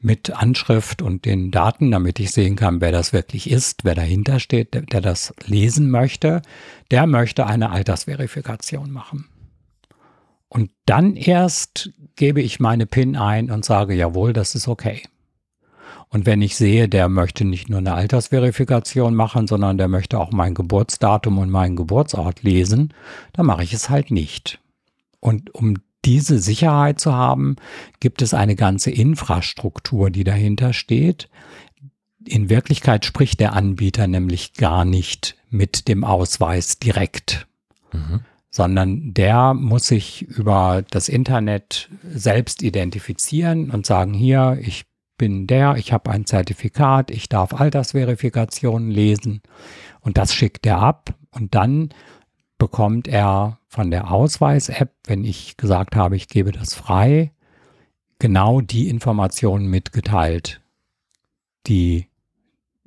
mit Anschrift und den Daten, damit ich sehen kann, wer das wirklich ist, wer dahinter steht, der, der das lesen möchte, der möchte eine Altersverifikation machen. Und dann erst gebe ich meine PIN ein und sage, jawohl, das ist okay. Und wenn ich sehe, der möchte nicht nur eine Altersverifikation machen, sondern der möchte auch mein Geburtsdatum und meinen Geburtsort lesen, dann mache ich es halt nicht. Und um diese Sicherheit zu haben, gibt es eine ganze Infrastruktur, die dahinter steht. In Wirklichkeit spricht der Anbieter nämlich gar nicht mit dem Ausweis direkt, mhm. sondern der muss sich über das Internet selbst identifizieren und sagen, hier, ich bin der, ich habe ein Zertifikat, ich darf Altersverifikationen lesen und das schickt er ab und dann bekommt er von der Ausweis-App, wenn ich gesagt habe, ich gebe das frei, genau die Informationen mitgeteilt, die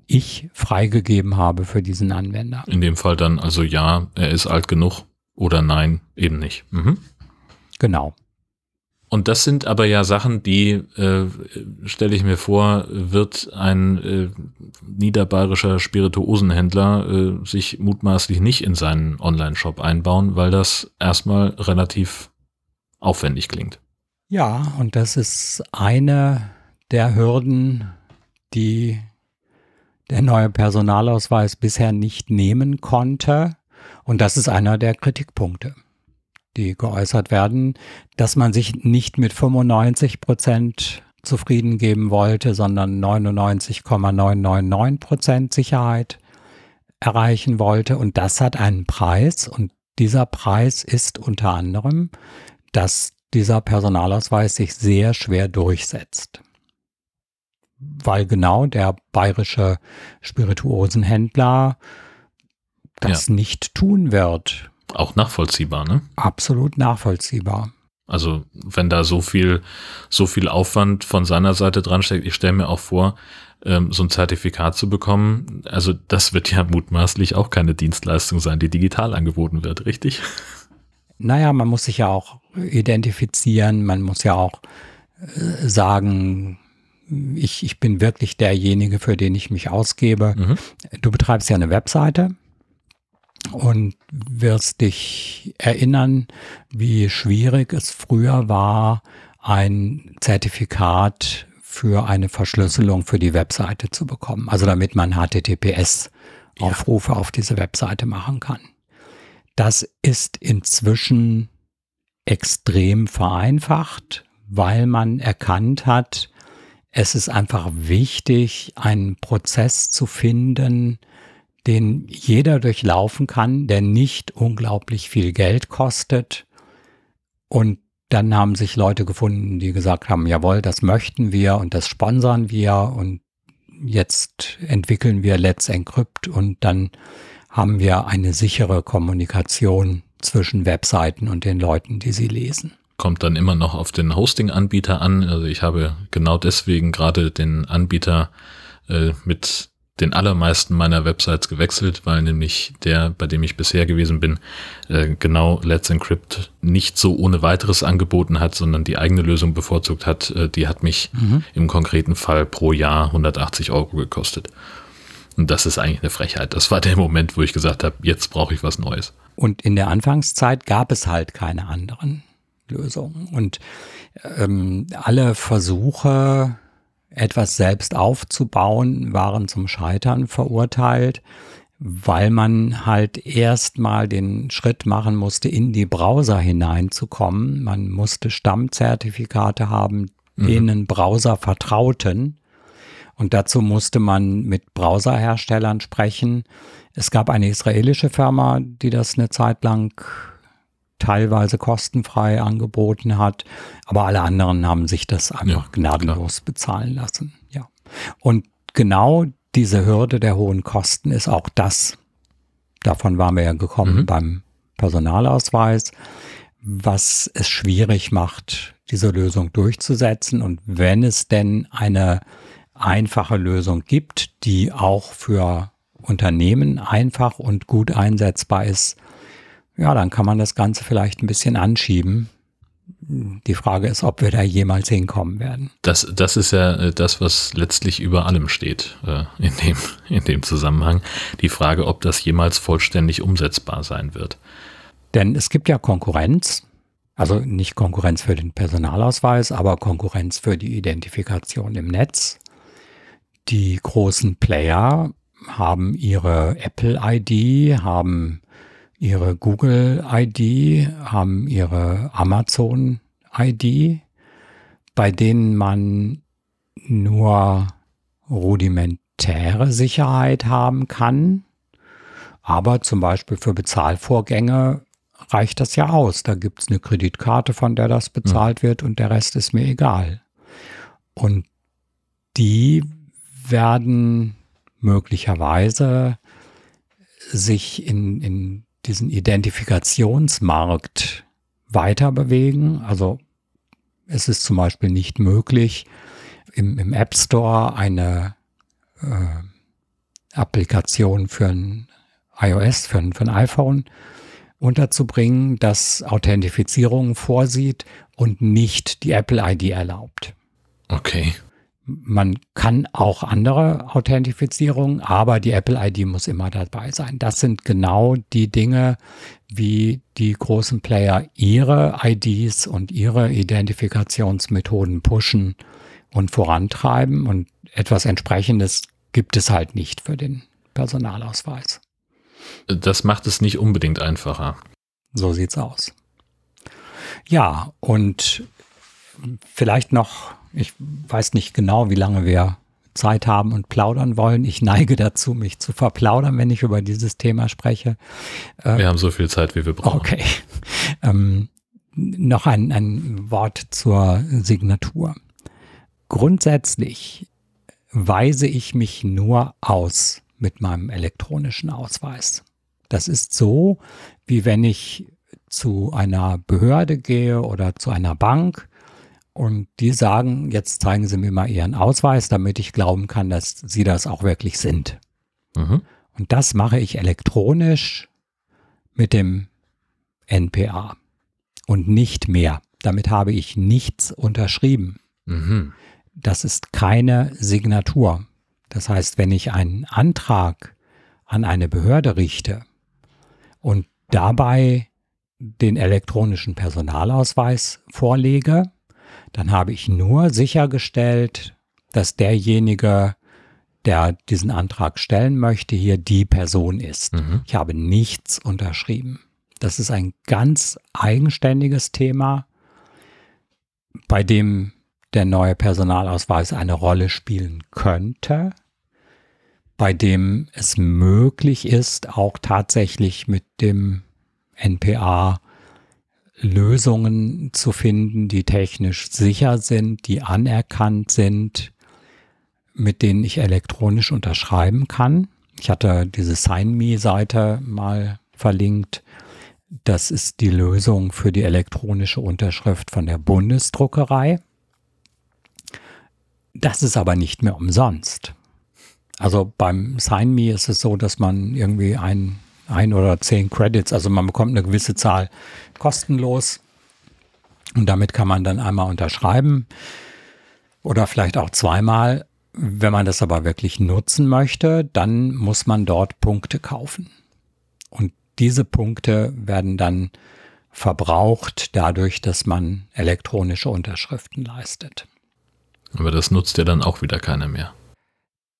ich freigegeben habe für diesen Anwender.
In dem Fall dann also ja, er ist alt genug oder nein, eben nicht. Mhm.
Genau.
Und das sind aber ja Sachen, die, äh, stelle ich mir vor, wird ein äh, niederbayerischer Spirituosenhändler äh, sich mutmaßlich nicht in seinen Online-Shop einbauen, weil das erstmal relativ aufwendig klingt.
Ja, und das ist eine der Hürden, die der neue Personalausweis bisher nicht nehmen konnte. Und das ist einer der Kritikpunkte die geäußert werden, dass man sich nicht mit 95 Prozent zufrieden geben wollte, sondern 99,999 Prozent Sicherheit erreichen wollte. Und das hat einen Preis. Und dieser Preis ist unter anderem, dass dieser Personalausweis sich sehr schwer durchsetzt. Weil genau der bayerische Spirituosenhändler das ja. nicht tun wird.
Auch nachvollziehbar, ne?
Absolut nachvollziehbar.
Also wenn da so viel, so viel Aufwand von seiner Seite dran steckt, ich stelle mir auch vor, ähm, so ein Zertifikat zu bekommen, also das wird ja mutmaßlich auch keine Dienstleistung sein, die digital angeboten wird, richtig?
Naja, man muss sich ja auch identifizieren, man muss ja auch äh, sagen, ich, ich bin wirklich derjenige, für den ich mich ausgebe. Mhm. Du betreibst ja eine Webseite und wirst dich erinnern, wie schwierig es früher war, ein Zertifikat für eine Verschlüsselung für die Webseite zu bekommen. Also damit man HTTPS-Aufrufe ja. auf diese Webseite machen kann. Das ist inzwischen extrem vereinfacht, weil man erkannt hat, es ist einfach wichtig, einen Prozess zu finden, den jeder durchlaufen kann, der nicht unglaublich viel Geld kostet. Und dann haben sich Leute gefunden, die gesagt haben, jawohl, das möchten wir und das sponsern wir und jetzt entwickeln wir Let's Encrypt und dann haben wir eine sichere Kommunikation zwischen Webseiten und den Leuten, die sie lesen.
Kommt dann immer noch auf den Hosting-Anbieter an. Also ich habe genau deswegen gerade den Anbieter äh, mit den allermeisten meiner Websites gewechselt, weil nämlich der, bei dem ich bisher gewesen bin, äh, genau Let's Encrypt nicht so ohne weiteres angeboten hat, sondern die eigene Lösung bevorzugt hat. Äh, die hat mich mhm. im konkreten Fall pro Jahr 180 Euro gekostet. Und das ist eigentlich eine Frechheit. Das war der Moment, wo ich gesagt habe, jetzt brauche ich was Neues.
Und in der Anfangszeit gab es halt keine anderen Lösungen. Und ähm, alle Versuche, etwas selbst aufzubauen, waren zum Scheitern verurteilt, weil man halt erstmal den Schritt machen musste, in die Browser hineinzukommen. Man musste Stammzertifikate haben, mhm. denen Browser vertrauten. Und dazu musste man mit Browserherstellern sprechen. Es gab eine israelische Firma, die das eine Zeit lang teilweise kostenfrei angeboten hat, aber alle anderen haben sich das einfach ja, gnadenlos klar. bezahlen lassen. Ja. Und genau diese Hürde der hohen Kosten ist auch das. Davon waren wir ja gekommen mhm. beim Personalausweis, was es schwierig macht, diese Lösung durchzusetzen. Und wenn es denn eine einfache Lösung gibt, die auch für Unternehmen einfach und gut einsetzbar ist, ja, dann kann man das Ganze vielleicht ein bisschen anschieben. Die Frage ist, ob wir da jemals hinkommen werden.
Das, das ist ja äh, das, was letztlich über allem steht äh, in, dem, in dem Zusammenhang. Die Frage, ob das jemals vollständig umsetzbar sein wird.
Denn es gibt ja Konkurrenz, also nicht Konkurrenz für den Personalausweis, aber Konkurrenz für die Identifikation im Netz. Die großen Player haben ihre Apple-ID, haben ihre Google-ID, haben ihre Amazon-ID, bei denen man nur rudimentäre Sicherheit haben kann. Aber zum Beispiel für Bezahlvorgänge reicht das ja aus. Da gibt es eine Kreditkarte, von der das bezahlt mhm. wird und der Rest ist mir egal. Und die werden möglicherweise sich in, in diesen Identifikationsmarkt weiter bewegen. Also es ist zum Beispiel nicht möglich, im, im App Store eine äh, Applikation für ein iOS, für ein, für ein iPhone unterzubringen, das Authentifizierung vorsieht und nicht die Apple ID erlaubt.
Okay.
Man kann auch andere Authentifizierungen, aber die Apple ID muss immer dabei sein. Das sind genau die Dinge, wie die großen Player ihre IDs und ihre Identifikationsmethoden pushen und vorantreiben. Und etwas entsprechendes gibt es halt nicht für den Personalausweis.
Das macht es nicht unbedingt einfacher.
So sieht's aus. Ja, und vielleicht noch ich weiß nicht genau, wie lange wir Zeit haben und plaudern wollen. Ich neige dazu, mich zu verplaudern, wenn ich über dieses Thema spreche.
Äh, wir haben so viel Zeit, wie wir brauchen.
Okay. Ähm, noch ein, ein Wort zur Signatur. Grundsätzlich weise ich mich nur aus mit meinem elektronischen Ausweis. Das ist so, wie wenn ich zu einer Behörde gehe oder zu einer Bank und die sagen, jetzt zeigen Sie mir mal Ihren Ausweis, damit ich glauben kann, dass Sie das auch wirklich sind. Mhm. Und das mache ich elektronisch mit dem NPA und nicht mehr. Damit habe ich nichts unterschrieben. Mhm. Das ist keine Signatur. Das heißt, wenn ich einen Antrag an eine Behörde richte und dabei den elektronischen Personalausweis vorlege, dann habe ich nur sichergestellt, dass derjenige, der diesen Antrag stellen möchte, hier die Person ist. Mhm. Ich habe nichts unterschrieben. Das ist ein ganz eigenständiges Thema, bei dem der neue Personalausweis eine Rolle spielen könnte, bei dem es möglich ist, auch tatsächlich mit dem NPA Lösungen zu finden, die technisch sicher sind, die anerkannt sind, mit denen ich elektronisch unterschreiben kann. Ich hatte diese SignMe-Seite mal verlinkt. Das ist die Lösung für die elektronische Unterschrift von der Bundesdruckerei. Das ist aber nicht mehr umsonst. Also beim SignMe ist es so, dass man irgendwie ein ein oder zehn Credits. Also man bekommt eine gewisse Zahl kostenlos und damit kann man dann einmal unterschreiben oder vielleicht auch zweimal. Wenn man das aber wirklich nutzen möchte, dann muss man dort Punkte kaufen. Und diese Punkte werden dann verbraucht dadurch, dass man elektronische Unterschriften leistet.
Aber das nutzt ja dann auch wieder keiner mehr.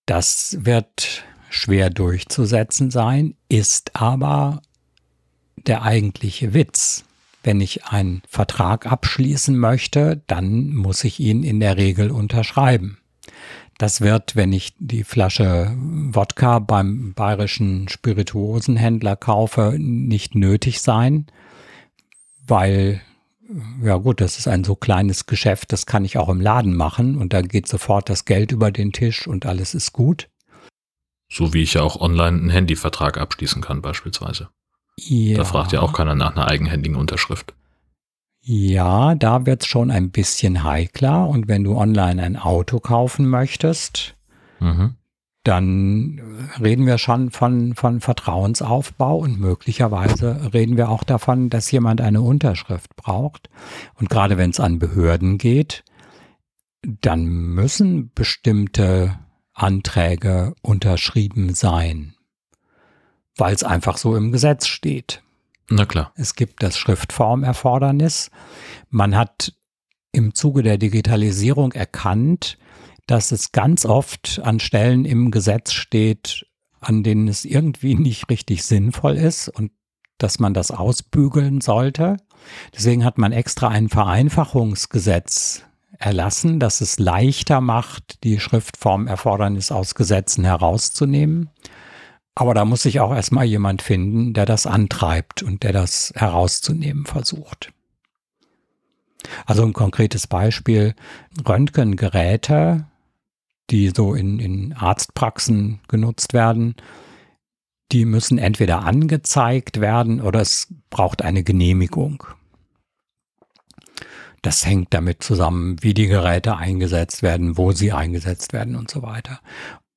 Das wird schwer durchzusetzen sein, ist aber der eigentliche Witz. Wenn ich einen Vertrag abschließen möchte, dann muss ich ihn in der Regel unterschreiben. Das wird, wenn ich die Flasche Wodka beim bayerischen Spirituosenhändler kaufe, nicht nötig sein, weil, ja gut, das ist ein so kleines Geschäft, das kann ich auch im Laden machen und da geht sofort das Geld über den Tisch und alles ist gut.
So wie ich ja auch online einen Handyvertrag abschließen kann, beispielsweise. Ja. Da fragt ja auch keiner nach einer eigenhändigen Unterschrift.
Ja, da wird's schon ein bisschen heikler. Und wenn du online ein Auto kaufen möchtest, mhm. dann reden wir schon von, von Vertrauensaufbau und möglicherweise reden wir auch davon, dass jemand eine Unterschrift braucht. Und gerade wenn es an Behörden geht, dann müssen bestimmte Anträge unterschrieben sein, weil es einfach so im Gesetz steht.
Na klar.
Es gibt das Schriftformerfordernis. Man hat im Zuge der Digitalisierung erkannt, dass es ganz oft an Stellen im Gesetz steht, an denen es irgendwie nicht richtig sinnvoll ist und dass man das ausbügeln sollte. Deswegen hat man extra ein Vereinfachungsgesetz erlassen, dass es leichter macht, die Schriftformerfordernis aus Gesetzen herauszunehmen. Aber da muss sich auch erstmal jemand finden, der das antreibt und der das herauszunehmen versucht. Also ein konkretes Beispiel, Röntgengeräte, die so in, in Arztpraxen genutzt werden, die müssen entweder angezeigt werden oder es braucht eine Genehmigung. Das hängt damit zusammen, wie die Geräte eingesetzt werden, wo sie eingesetzt werden und so weiter.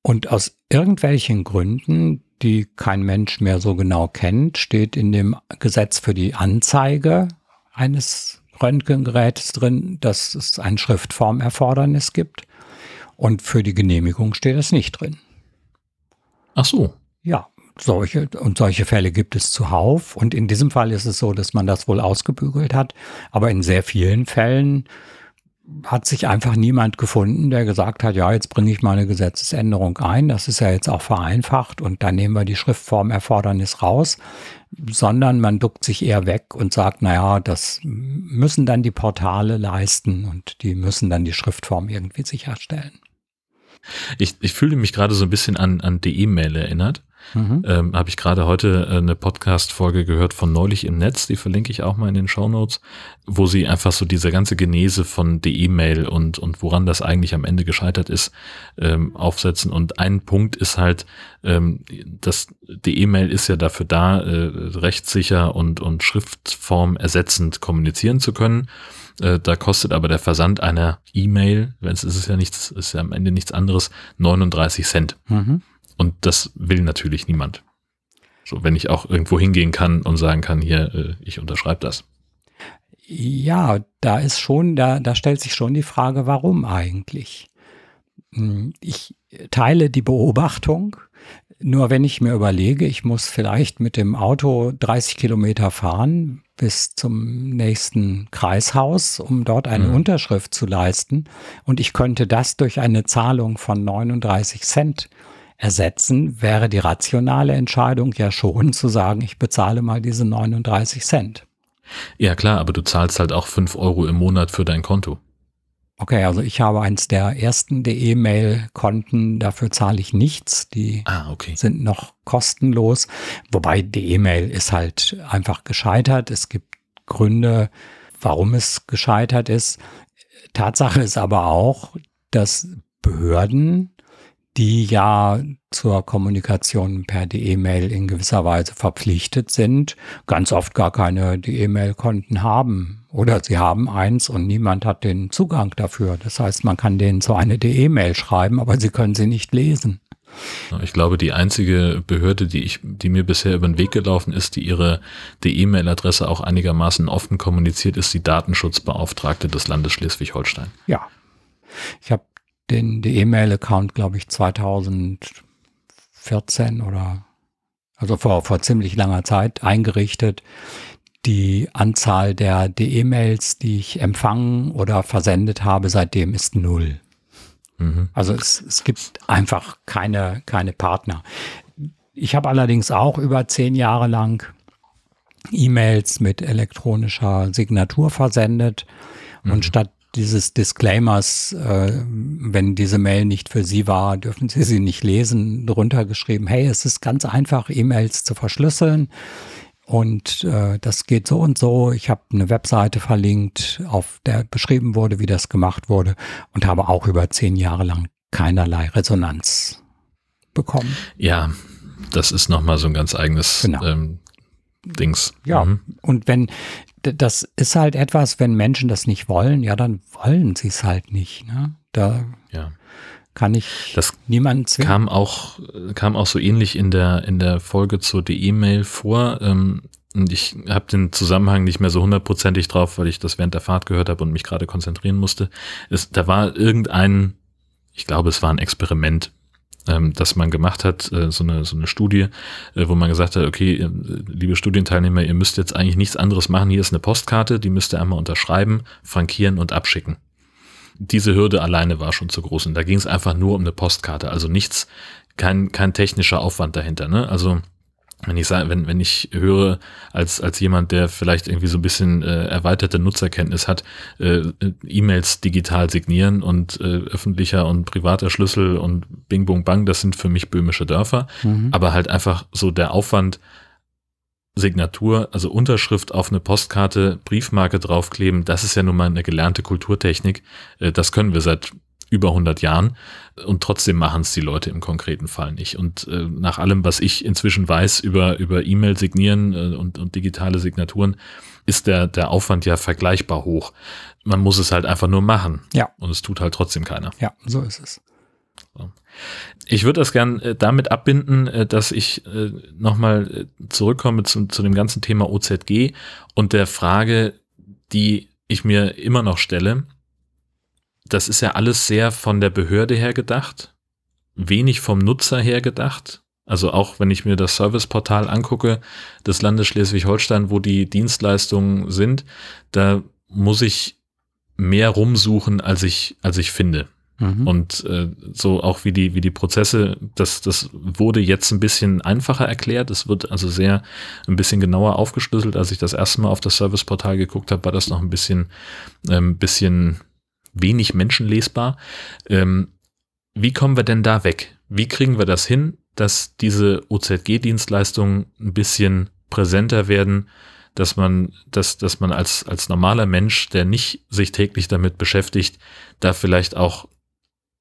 Und aus irgendwelchen Gründen, die kein Mensch mehr so genau kennt, steht in dem Gesetz für die Anzeige eines Röntgengerätes drin, dass es ein Schriftformerfordernis gibt. Und für die Genehmigung steht es nicht drin.
Ach so.
Ja, solche und solche Fälle gibt es zuhauf. Und in diesem Fall ist es so, dass man das wohl ausgebügelt hat. Aber in sehr vielen Fällen hat sich einfach niemand gefunden, der gesagt hat, ja, jetzt bringe ich mal eine Gesetzesänderung ein. Das ist ja jetzt auch vereinfacht und dann nehmen wir die Schriftformerfordernis raus, sondern man duckt sich eher weg und sagt, na ja, das müssen dann die Portale leisten und die müssen dann die Schriftform irgendwie sicherstellen.
Ich, ich fühle mich gerade so ein bisschen an, an die E-Mail erinnert. Mhm. Ähm, Habe ich gerade heute äh, eine Podcast-Folge gehört von Neulich im Netz, die verlinke ich auch mal in den Show Notes, wo sie einfach so diese ganze Genese von der E-Mail und, und woran das eigentlich am Ende gescheitert ist, ähm, aufsetzen. Und ein Punkt ist halt, ähm, dass die E-Mail ist ja dafür da, äh, rechtssicher und, und Schriftform ersetzend kommunizieren zu können. Äh, da kostet aber der Versand einer E-Mail, wenn es ist es ja nichts, ist ja am Ende nichts anderes, 39 Cent. Mhm. Und das will natürlich niemand. So, wenn ich auch irgendwo hingehen kann und sagen kann, hier, äh, ich unterschreibe das.
Ja, da ist schon, da, da stellt sich schon die Frage, warum eigentlich? Hm, ich teile die Beobachtung, nur wenn ich mir überlege, ich muss vielleicht mit dem Auto 30 Kilometer fahren bis zum nächsten Kreishaus, um dort eine mhm. Unterschrift zu leisten, und ich könnte das durch eine Zahlung von 39 Cent ersetzen, wäre die rationale Entscheidung ja schon zu sagen, ich bezahle mal diese 39 Cent.
Ja klar, aber du zahlst halt auch 5 Euro im Monat für dein Konto.
Okay, also ich habe eins der ersten der E-Mail-Konten, dafür zahle ich nichts. Die ah, okay. sind noch kostenlos. Wobei die E-Mail ist halt einfach gescheitert. Es gibt Gründe, warum es gescheitert ist. Tatsache ist aber auch, dass Behörden die ja zur Kommunikation per E-Mail in gewisser Weise verpflichtet sind, ganz oft gar keine E-Mail-Konten haben. Oder sie haben eins und niemand hat den Zugang dafür. Das heißt, man kann denen so eine E-Mail schreiben, aber sie können sie nicht lesen.
Ich glaube, die einzige Behörde, die ich, die mir bisher über den Weg gelaufen ist, die ihre E-Mail-Adresse auch einigermaßen offen kommuniziert, ist die Datenschutzbeauftragte des Landes Schleswig-Holstein.
Ja. Ich habe den E-Mail-Account, glaube ich, 2014 oder also vor, vor ziemlich langer Zeit eingerichtet. Die Anzahl der E-Mails, die ich empfangen oder versendet habe, seitdem ist null. Mhm. Also es, es gibt einfach keine, keine Partner. Ich habe allerdings auch über zehn Jahre lang E-Mails mit elektronischer Signatur versendet. Mhm. Und statt dieses Disclaimers, äh, wenn diese Mail nicht für Sie war, dürfen Sie sie nicht lesen, drunter geschrieben, hey, es ist ganz einfach, E-Mails zu verschlüsseln. Und äh, das geht so und so. Ich habe eine Webseite verlinkt, auf der beschrieben wurde, wie das gemacht wurde und habe auch über zehn Jahre lang keinerlei Resonanz bekommen.
Ja, das ist nochmal so ein ganz eigenes genau. ähm, Dings.
Ja, mhm. und wenn das ist halt etwas, wenn Menschen das nicht wollen, ja, dann wollen sie es halt nicht. Ne? Da ja. kann ich
das niemanden zwingen. Kam auch, kam auch so ähnlich in der, in der Folge zur E-Mail vor. Ähm, und ich habe den Zusammenhang nicht mehr so hundertprozentig drauf, weil ich das während der Fahrt gehört habe und mich gerade konzentrieren musste. Es, da war irgendein, ich glaube, es war ein Experiment ähm, das man gemacht hat, äh, so, eine, so eine Studie, äh, wo man gesagt hat, okay, äh, liebe Studienteilnehmer, ihr müsst jetzt eigentlich nichts anderes machen. Hier ist eine Postkarte, die müsst ihr einmal unterschreiben, frankieren und abschicken. Diese Hürde alleine war schon zu groß und da ging es einfach nur um eine Postkarte, also nichts, kein, kein technischer Aufwand dahinter. Ne? Also wenn ich sage, wenn, wenn ich höre, als, als jemand, der vielleicht irgendwie so ein bisschen äh, erweiterte Nutzerkenntnis hat, äh, E-Mails digital signieren und äh, öffentlicher und privater Schlüssel und Bing Bung Bang, das sind für mich böhmische Dörfer. Mhm. Aber halt einfach so der Aufwand, Signatur, also Unterschrift auf eine Postkarte, Briefmarke draufkleben, das ist ja nun mal eine gelernte Kulturtechnik. Äh, das können wir seit über 100 Jahren und trotzdem machen es die Leute im konkreten Fall nicht. Und äh, nach allem, was ich inzwischen weiß über, über E-Mail signieren äh, und, und digitale Signaturen, ist der, der Aufwand ja vergleichbar hoch. Man muss es halt einfach nur machen.
Ja.
Und es tut halt trotzdem keiner.
Ja, so ist es.
So. Ich würde das gern äh, damit abbinden, äh, dass ich äh, nochmal äh, zurückkomme zu, zu dem ganzen Thema OZG und der Frage, die ich mir immer noch stelle. Das ist ja alles sehr von der Behörde her gedacht, wenig vom Nutzer her gedacht. Also auch wenn ich mir das Serviceportal angucke des Landes Schleswig-Holstein, wo die Dienstleistungen sind, da muss ich mehr rumsuchen, als ich, als ich finde. Mhm. Und äh, so auch wie die, wie die Prozesse, das, das wurde jetzt ein bisschen einfacher erklärt. Es wird also sehr ein bisschen genauer aufgeschlüsselt. Als ich das erste Mal auf das Serviceportal geguckt habe, war das noch ein bisschen, ähm, bisschen wenig menschenlesbar. Ähm, wie kommen wir denn da weg? Wie kriegen wir das hin, dass diese OZG-Dienstleistungen ein bisschen präsenter werden, dass man, dass, dass man als, als normaler Mensch, der nicht sich täglich damit beschäftigt, da vielleicht auch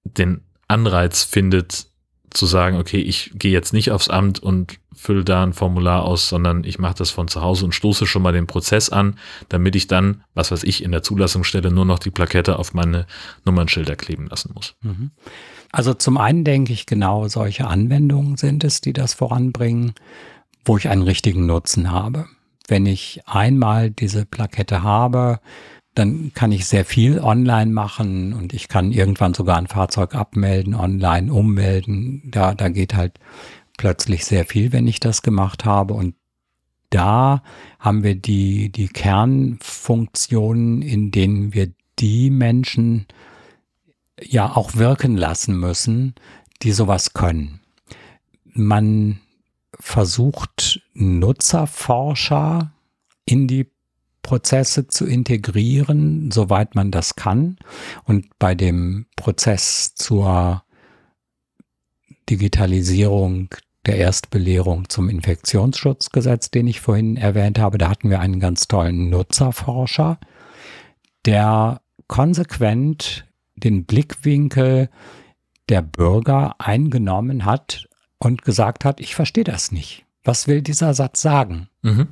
den Anreiz findet, zu sagen, okay, ich gehe jetzt nicht aufs Amt und fülle da ein Formular aus, sondern ich mache das von zu Hause und stoße schon mal den Prozess an, damit ich dann, was weiß ich, in der Zulassungsstelle nur noch die Plakette auf meine Nummernschilder kleben lassen muss. Mhm.
Also zum einen denke ich genau, solche Anwendungen sind es, die das voranbringen, wo ich einen richtigen Nutzen habe. Wenn ich einmal diese Plakette habe, dann kann ich sehr viel online machen und ich kann irgendwann sogar ein Fahrzeug abmelden, online ummelden. Da, da geht halt plötzlich sehr viel, wenn ich das gemacht habe. Und da haben wir die, die Kernfunktionen, in denen wir die Menschen ja auch wirken lassen müssen, die sowas können. Man versucht Nutzerforscher in die Prozesse zu integrieren, soweit man das kann. Und bei dem Prozess zur Digitalisierung der Erstbelehrung zum Infektionsschutzgesetz, den ich vorhin erwähnt habe, da hatten wir einen ganz tollen Nutzerforscher, der konsequent den Blickwinkel der Bürger eingenommen hat und gesagt hat, ich verstehe das nicht. Was will dieser Satz sagen? Mhm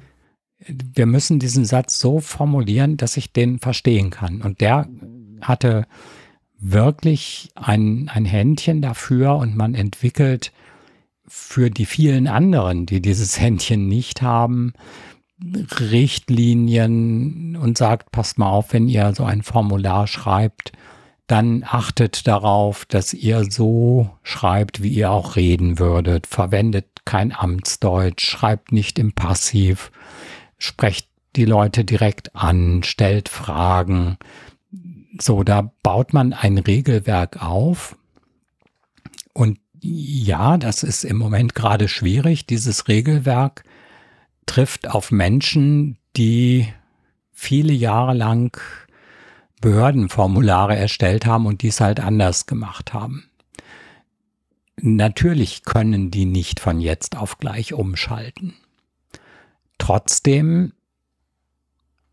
wir müssen diesen Satz so formulieren, dass ich den verstehen kann. Und der hatte wirklich ein, ein Händchen dafür und man entwickelt für die vielen anderen, die dieses Händchen nicht haben, Richtlinien und sagt, passt mal auf, wenn ihr so ein Formular schreibt, dann achtet darauf, dass ihr so schreibt, wie ihr auch reden würdet. Verwendet kein Amtsdeutsch, schreibt nicht im Passiv, sprecht die Leute direkt an, stellt Fragen. So, da baut man ein Regelwerk auf. Und ja, das ist im Moment gerade schwierig. Dieses Regelwerk trifft auf Menschen, die viele Jahre lang Behördenformulare erstellt haben und dies halt anders gemacht haben. Natürlich können die nicht von jetzt auf gleich umschalten. Trotzdem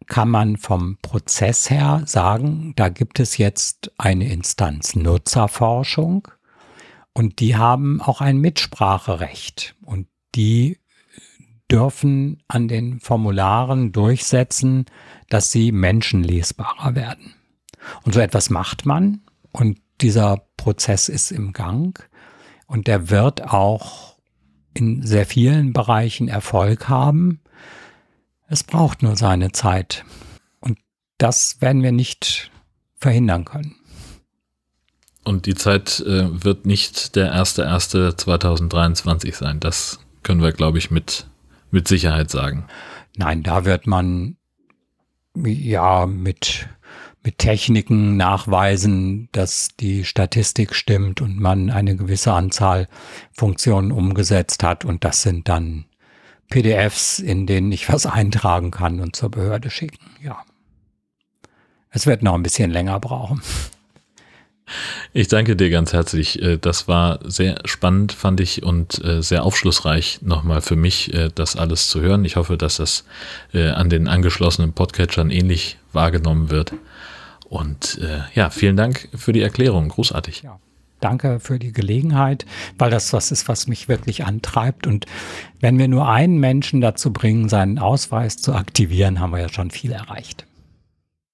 kann man vom Prozess her sagen, da gibt es jetzt eine Instanz Nutzerforschung und die haben auch ein Mitspracherecht und die dürfen an den Formularen durchsetzen, dass sie menschenlesbarer werden. Und so etwas macht man und dieser Prozess ist im Gang und der wird auch in sehr vielen Bereichen Erfolg haben. Es braucht nur seine Zeit. Und das werden wir nicht verhindern können.
Und die Zeit äh, wird nicht der 1.1.2023 sein. Das können wir, glaube ich, mit, mit Sicherheit sagen.
Nein, da wird man ja mit, mit Techniken nachweisen, dass die Statistik stimmt und man eine gewisse Anzahl Funktionen umgesetzt hat. Und das sind dann PDFs, in denen ich was eintragen kann und zur Behörde schicken. Ja. Es wird noch ein bisschen länger brauchen.
Ich danke dir ganz herzlich. Äh, das war sehr spannend, fand ich, und äh, sehr aufschlussreich nochmal für mich, äh, das alles zu hören. Ich hoffe, dass das an den angeschlossenen Podcatchern ähnlich wahrgenommen wird. Und ja, vielen Dank für die Erklärung. Großartig.
Ja. Danke für die Gelegenheit, weil das was ist, was mich wirklich antreibt. Und wenn wir nur einen Menschen dazu bringen, seinen Ausweis zu aktivieren, haben wir ja schon viel erreicht.